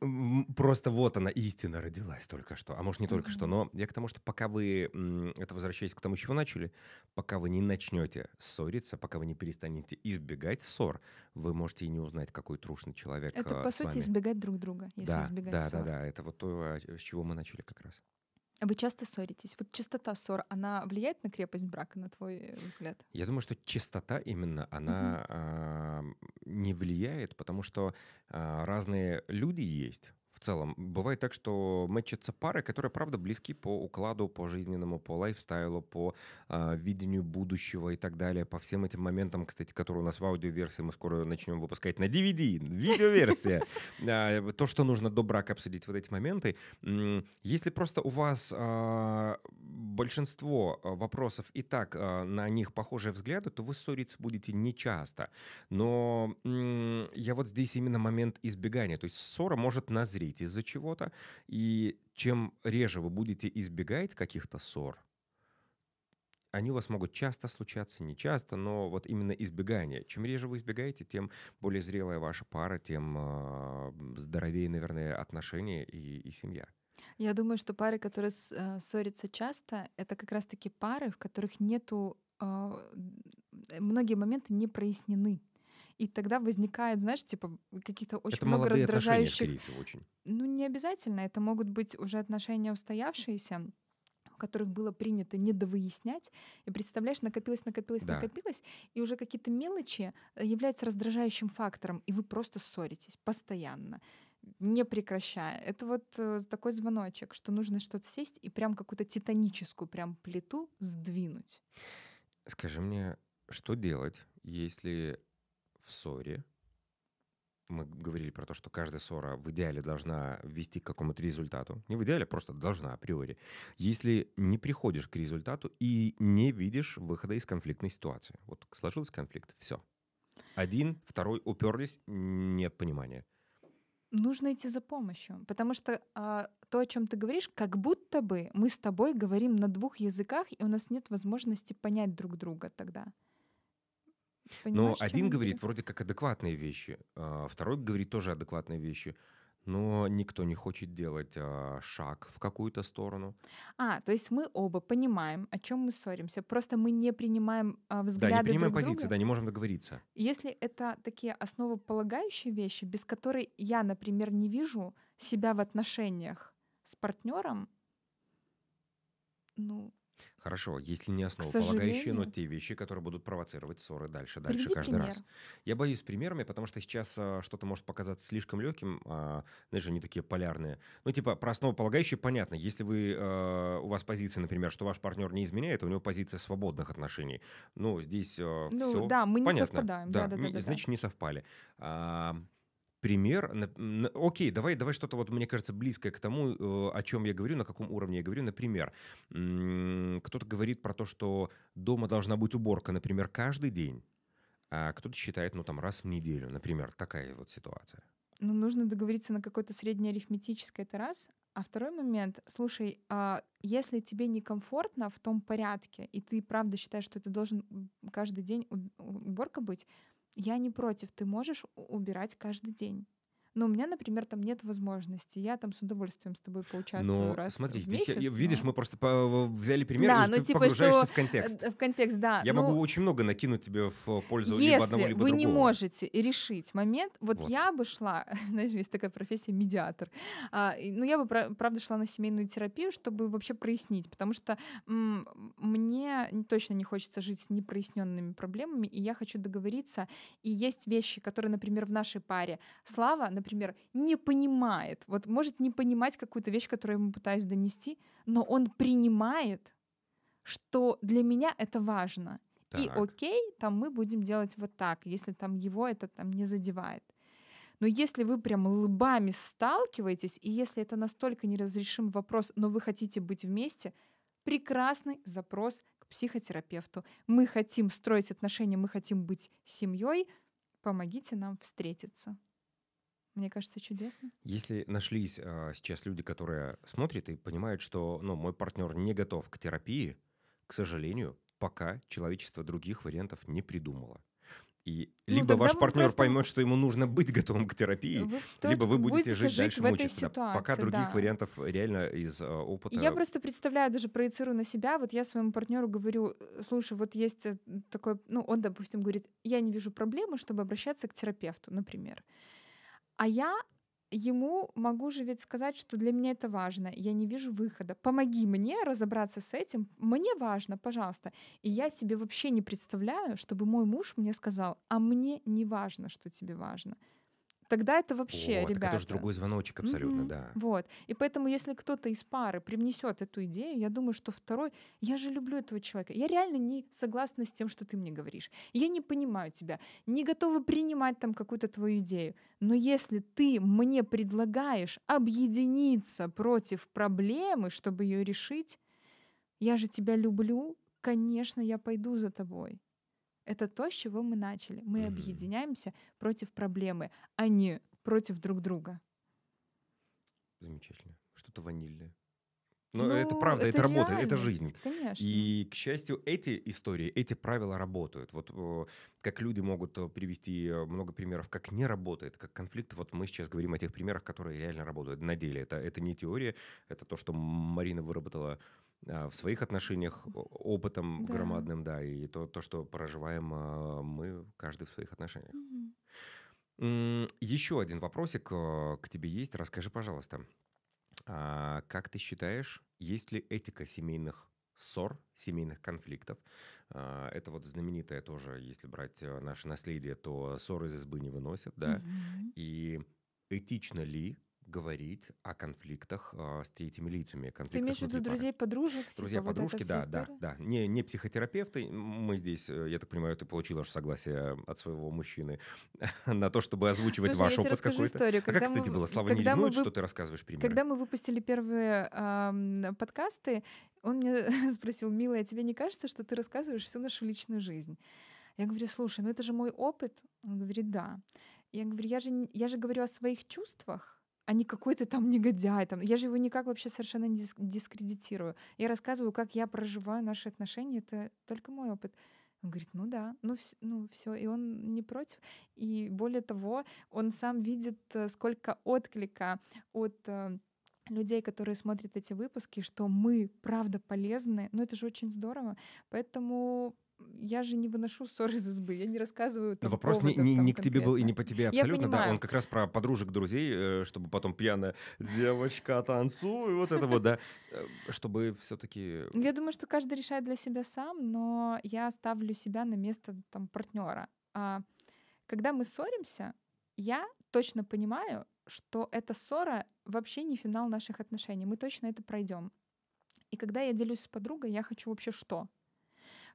просто вот она, истина родилась только что. А может, не только что, но я к тому, что пока вы, это возвращаясь к тому, чего начали, пока вы не начнете ссориться, пока вы не перестанете избегать ссор, вы можете и не узнать, какой трушный человек Это, а, по сути, избегать друг друга, если Да, избегать да, да, ссор. да. Это вот то, а, с чего мы начали как раз. Вы часто ссоритесь? Вот частота ссор, она влияет на крепость брака, на твой э, взгляд? Я думаю, что чистота именно, она а, не влияет, потому что а, разные люди есть. В целом, бывает так, что мэчатся пары, которые, правда, близки по укладу, по жизненному, по лайфстайлу, по а, видению будущего и так далее, по всем этим моментам, кстати, которые у нас в аудиоверсии мы скоро начнем выпускать на DVD, видеоверсия. А, То, что нужно до брака обсудить вот эти моменты. Если просто у вас а, большинство вопросов и так на них похожие взгляды, то вы ссориться будете нечасто. Но я вот здесь именно момент избегания. То есть ссора может назреть из-за чего-то, и чем реже вы будете избегать каких-то ссор, они у вас могут часто случаться, не часто, но вот именно избегание. Чем реже вы избегаете, тем более зрелая ваша пара, тем а, здоровее, наверное, отношения и, и семья. Я думаю, что пары, которые э, ссорятся часто, это как раз-таки пары, в которых нету а, многие моменты не прояснены. И тогда возникает, знаешь, типа каких-то очень Это много раздражающих всего, очень. Ну, не обязательно. Это могут быть уже отношения устоявшиеся, которых было принято недовыяснять. И представляешь, накопилось, накопилось, Да. накопилось, и уже какие-то мелочи э, являются раздражающим фактором, и вы просто ссоритесь постоянно, не прекращая. Это вот э, такой звоночек, что нужно что-то сесть и прям какую-то титаническую прям плиту сдвинуть. Скажи мне, что делать, если в ссоре мы говорили про то, что каждая ссора в идеале должна вести к какому-то результату. Не в идеале, просто должна априори. Если не приходишь к результату и не видишь выхода из конфликтной ситуации. Вот сложился конфликт, все. Один, второй уперлись, нет понимания. Нужно идти за помощью, потому что а, то, о чем ты говоришь, как будто бы мы с тобой говорим на двух языках, и у нас нет возможности понять друг друга тогда. Понимаешь, Но один говорит вроде как адекватные вещи, а второй говорит тоже адекватные вещи но никто не хочет делать а, шаг в какую-то сторону. А, то есть мы оба понимаем, о чем мы ссоримся. Просто мы не принимаем а, взгляды Да, не принимаем друг позиции, друга. да, не можем договориться. Если это такие основополагающие вещи, без которой я, например, не вижу себя в отношениях с партнером, ну, Хорошо, если не основополагающие, но те вещи, которые будут провоцировать ссоры дальше, дальше, Приведи каждый пример. раз. Я боюсь примерами, потому что сейчас а, что-то может показаться слишком легким, а, знаешь, они такие полярные. Ну, типа, про основополагающие понятно. Если вы, а, у вас позиция, например, что ваш партнер не изменяет, у него позиция свободных отношений. Ну, здесь а, ну, все да, мы не понятно. совпадаем. Да, да, да, да, значит, да. не совпали. А, пример. Окей, давай, давай что-то вот, мне кажется, близкое к тому, э, о чем я говорю, на каком уровне я говорю. Например, кто-то говорит про то, что дома должна быть уборка, например, каждый день, а кто-то считает, ну, там, раз в неделю, например, такая вот ситуация. Ну, нужно договориться на какое-то среднеарифметическое, это раз. А второй момент, слушай, а если тебе некомфортно в том порядке, и ты правда считаешь, что это должен каждый день уборка быть, я не против, ты можешь убирать каждый день. Но у меня, например, там нет возможности. Я там с удовольствием с тобой поучаствую но, раз смотри, в здесь, месяц. видишь, но... мы просто по, взяли пример, да, и ну, типа, погружаешься что, в контекст. В контекст, да. Я но... могу очень много накинуть тебе в пользу либо одного, либо вы другого. не можете решить момент, вот, вот я бы шла, знаешь, есть такая профессия медиатор, а, ну я бы, правда, шла на семейную терапию, чтобы вообще прояснить, потому что м- мне точно не хочется жить с непроясненными проблемами, и я хочу договориться, и есть вещи, которые, например, в нашей паре, Слава, например, не понимает, вот может не понимать какую-то вещь, которую я ему пытаюсь донести, но он принимает, что для меня это важно. Так. И окей, там мы будем делать вот так, если там его это там не задевает. Но если вы прям лбами сталкиваетесь, и если это настолько неразрешим вопрос, но вы хотите быть вместе, прекрасный запрос к психотерапевту. Мы хотим строить отношения, мы хотим быть семьей, помогите нам встретиться. Мне кажется, чудесно. Если нашлись а, сейчас люди, которые смотрят и понимают, что ну, мой партнер не готов к терапии, к сожалению, пока человечество других вариантов не придумало. И ну, либо ваш партнер просто... поймет, что ему нужно быть готовым к терапии, вы, либо вы будете, жить, жить дальше мучиться. Пока других да. вариантов реально из uh, опыта. Я просто представляю, даже проецирую на себя. Вот я своему партнеру говорю: слушай, вот есть э, такой, ну, он, допустим, говорит, я не вижу проблемы, чтобы обращаться к терапевту, например. А я ему могу же ведь сказать, что для меня это важно, я не вижу выхода. Помоги мне разобраться с этим, мне важно, пожалуйста. И я себе вообще не представляю, чтобы мой муж мне сказал, а мне не важно, что тебе важно. Тогда это вообще, вот, ребята. Это же другой звоночек абсолютно, mm-hmm. да. Вот. И поэтому, если кто-то из пары привнесет эту идею, я думаю, что второй, я же люблю этого человека. Я реально не согласна с тем, что ты мне говоришь. Я не понимаю тебя, не готова принимать там какую-то твою идею. Но если ты мне предлагаешь объединиться против проблемы, чтобы ее решить, я же тебя люблю, конечно, я пойду за тобой. Это то, с чего мы начали. Мы mm-hmm. объединяемся против проблемы, а не против друг друга. Замечательно. Что-то ванильное. Но ну, это правда, это, это работает, это жизнь. Конечно. И, к счастью, эти истории, эти правила работают. Вот как люди могут э, привести э, много примеров, как не работает, как конфликт. Вот мы сейчас говорим о тех примерах, которые реально работают на деле. Это, это не теория, это то, что Марина выработала в своих отношениях опытом да. громадным, да, и то, то, что проживаем а, мы, каждый в своих отношениях. Угу. Еще один вопросик э, к тебе есть. Расскажи, пожалуйста, а как ты считаешь, есть ли этика семейных ссор, семейных конфликтов? Это вот знаменитое тоже, если брать наше наследие, то ссоры из избы не выносят, да. Угу. И этично ли говорить о конфликтах э, с третьими лицами. Ты имеешь в виду друзей, подружек? Друзья, типа, подружки, вот да, да, да. Не, не психотерапевты. Мы здесь, э, я так понимаю, ты получила аж согласие от своего мужчины на то, чтобы озвучивать Слушай, ваш опыт какой-то. Историю. Когда а как, кстати, мы, было? Слава не ревнует, вы... что ты рассказываешь примеры? Когда мы выпустили первые э, подкасты, он мне спросил, милая, тебе не кажется, что ты рассказываешь всю нашу личную жизнь? Я говорю, слушай, ну это же мой опыт. Он говорит, да. Я говорю, я же, я же говорю о своих чувствах, а не какой-то там негодяй. Там. Я же его никак вообще совершенно не дискредитирую. Я рассказываю, как я проживаю наши отношения. Это только мой опыт. Он говорит, ну да, ну, ну все, и он не против. И более того, он сам видит, э, сколько отклика от э, людей, которые смотрят эти выпуски, что мы правда полезны. Ну это же очень здорово. Поэтому я же не выношу ссоры из избы, я не рассказываю там, Вопрос поводов, не, не, не к тебе был и не по тебе Я абсолютно, да, понимаю. он как раз про подружек, друзей, э, чтобы потом пьяная девочка танцуй, вот это вот, да, э, чтобы все-таки... Я думаю, что каждый решает для себя сам, но я ставлю себя на место там партнера. А когда мы ссоримся, я точно понимаю, что эта ссора вообще не финал наших отношений. Мы точно это пройдем. И когда я делюсь с подругой, я хочу вообще что?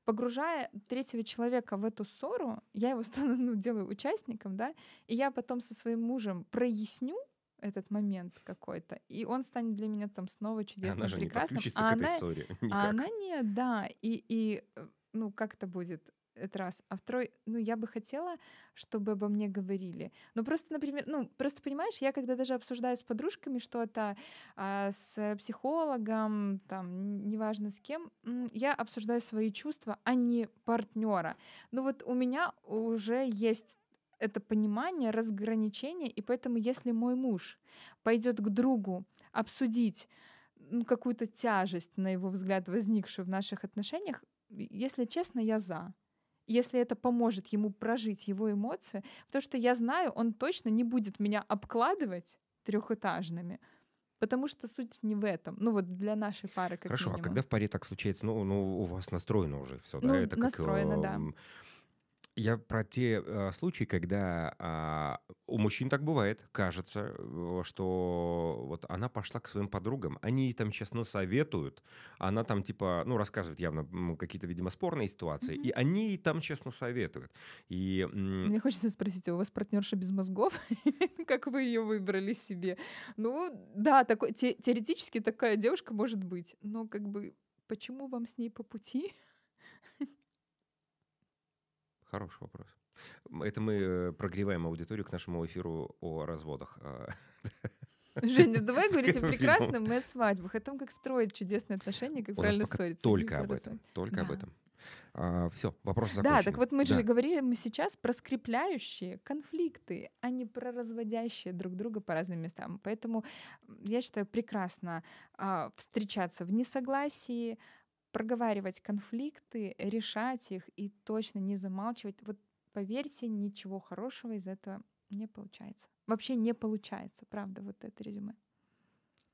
Погружая третьего человека в эту ссору, я его стану, ну, делаю участником, да, и я потом со своим мужем проясню этот момент какой-то, и он станет для меня там снова чудесным, Она же не прекрасным. подключится а к этой она, ссоре а никак. она нет, да, и, и э, ну как это будет? Это раз. А второй, ну, я бы хотела, чтобы обо мне говорили. Но просто, например, ну, просто понимаешь, я когда даже обсуждаю с подружками что-то, а, с психологом, там, неважно с кем, я обсуждаю свои чувства, а не партнера. Ну вот у меня уже есть это понимание, разграничение, и поэтому если мой муж пойдет к другу обсудить ну, какую-то тяжесть, на его взгляд, возникшую в наших отношениях, если честно, я за. Если это поможет ему прожить его эмоции, потому что я знаю, он точно не будет меня обкладывать трехэтажными, потому что суть не в этом. Ну вот для нашей пары как Хорошо, а минимум. когда в паре так случается, ну, ну у вас настроено уже все, Ну, да? Это как, настроено, да. Я про те э, случаи, когда а, у мужчин так бывает, кажется, э, что вот она пошла к своим подругам, они ей там честно советуют, она там типа, ну, рассказывает явно какие-то, видимо, спорные ситуации, Мгм. и они ей там честно советуют. И Мне хочется спросить, у вас партнерша без мозгов? Как вы ее выбрали себе? Ну, да, такой, те- теоретически такая девушка может быть, но как бы почему вам с ней по пути? Хороший вопрос. Это мы э, прогреваем аудиторию к нашему эфиру о разводах. А, Женя, давай говорить о прекрасном и о свадьбах, о том, как строить чудесные отношения, как У правильно ссориться. только об этом. Только об Да. этом. все, вопрос Да, закончен. так вот мы же Да. говорим сейчас про скрепляющие конфликты, а не про разводящие друг друга по разным местам. Поэтому я считаю прекрасно а, встречаться в несогласии, проговаривать конфликты, решать их и точно не замалчивать. Вот поверьте, ничего хорошего из этого не получается. Вообще не получается, правда, вот это резюме.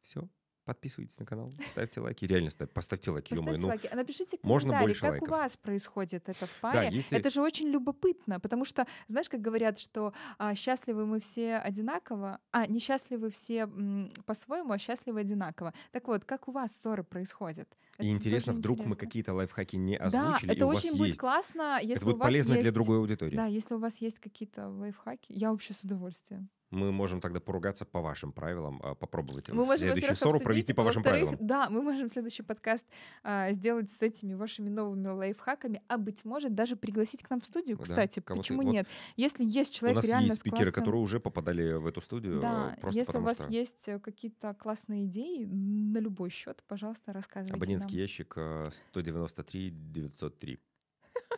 Все. Подписывайтесь на канал, ставьте лайки. Реально, ставь- поставьте лайки. Поставьте ну, лайки. Напишите можно больше как лайков. у вас происходит это в Да, паре. если... Это же очень любопытно, потому что, знаешь, как говорят, что а, счастливы мы все одинаково, а несчастливы все м, по-своему, а счастливы одинаково. Так вот, как у вас ссоры происходят? И Это интересно, тоже вдруг мы интересно. какие-то лайфхаки не Да, озвучили, и это у вас очень будет есть. классно, если Это у будет вас полезно для есть- другой аудитории. Да, если у вас есть какие-то лайфхаки, я вообще с удовольствием. Мы можем тогда поругаться по вашим правилам, а, попробовать Мы можем, следующую ссору провести по а вашим правилам. Да, мы можем следующий подкаст а, сделать с этими вашими новыми лайфхаками, а быть может даже пригласить к нам в студию. Да, Кстати, кого-то- почему вот нет? Если есть У человек нас реально есть спикеры, классным- которые уже попадали в эту студию, Да, просто если у вас что есть э, какие-то классные идеи на любой счет, пожалуйста, рассказывайте абонентский нам. ящик э, 193 903.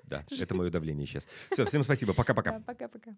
Да, это мое давление сейчас. Все, всем спасибо. Пока-пока. Да, пока-пока.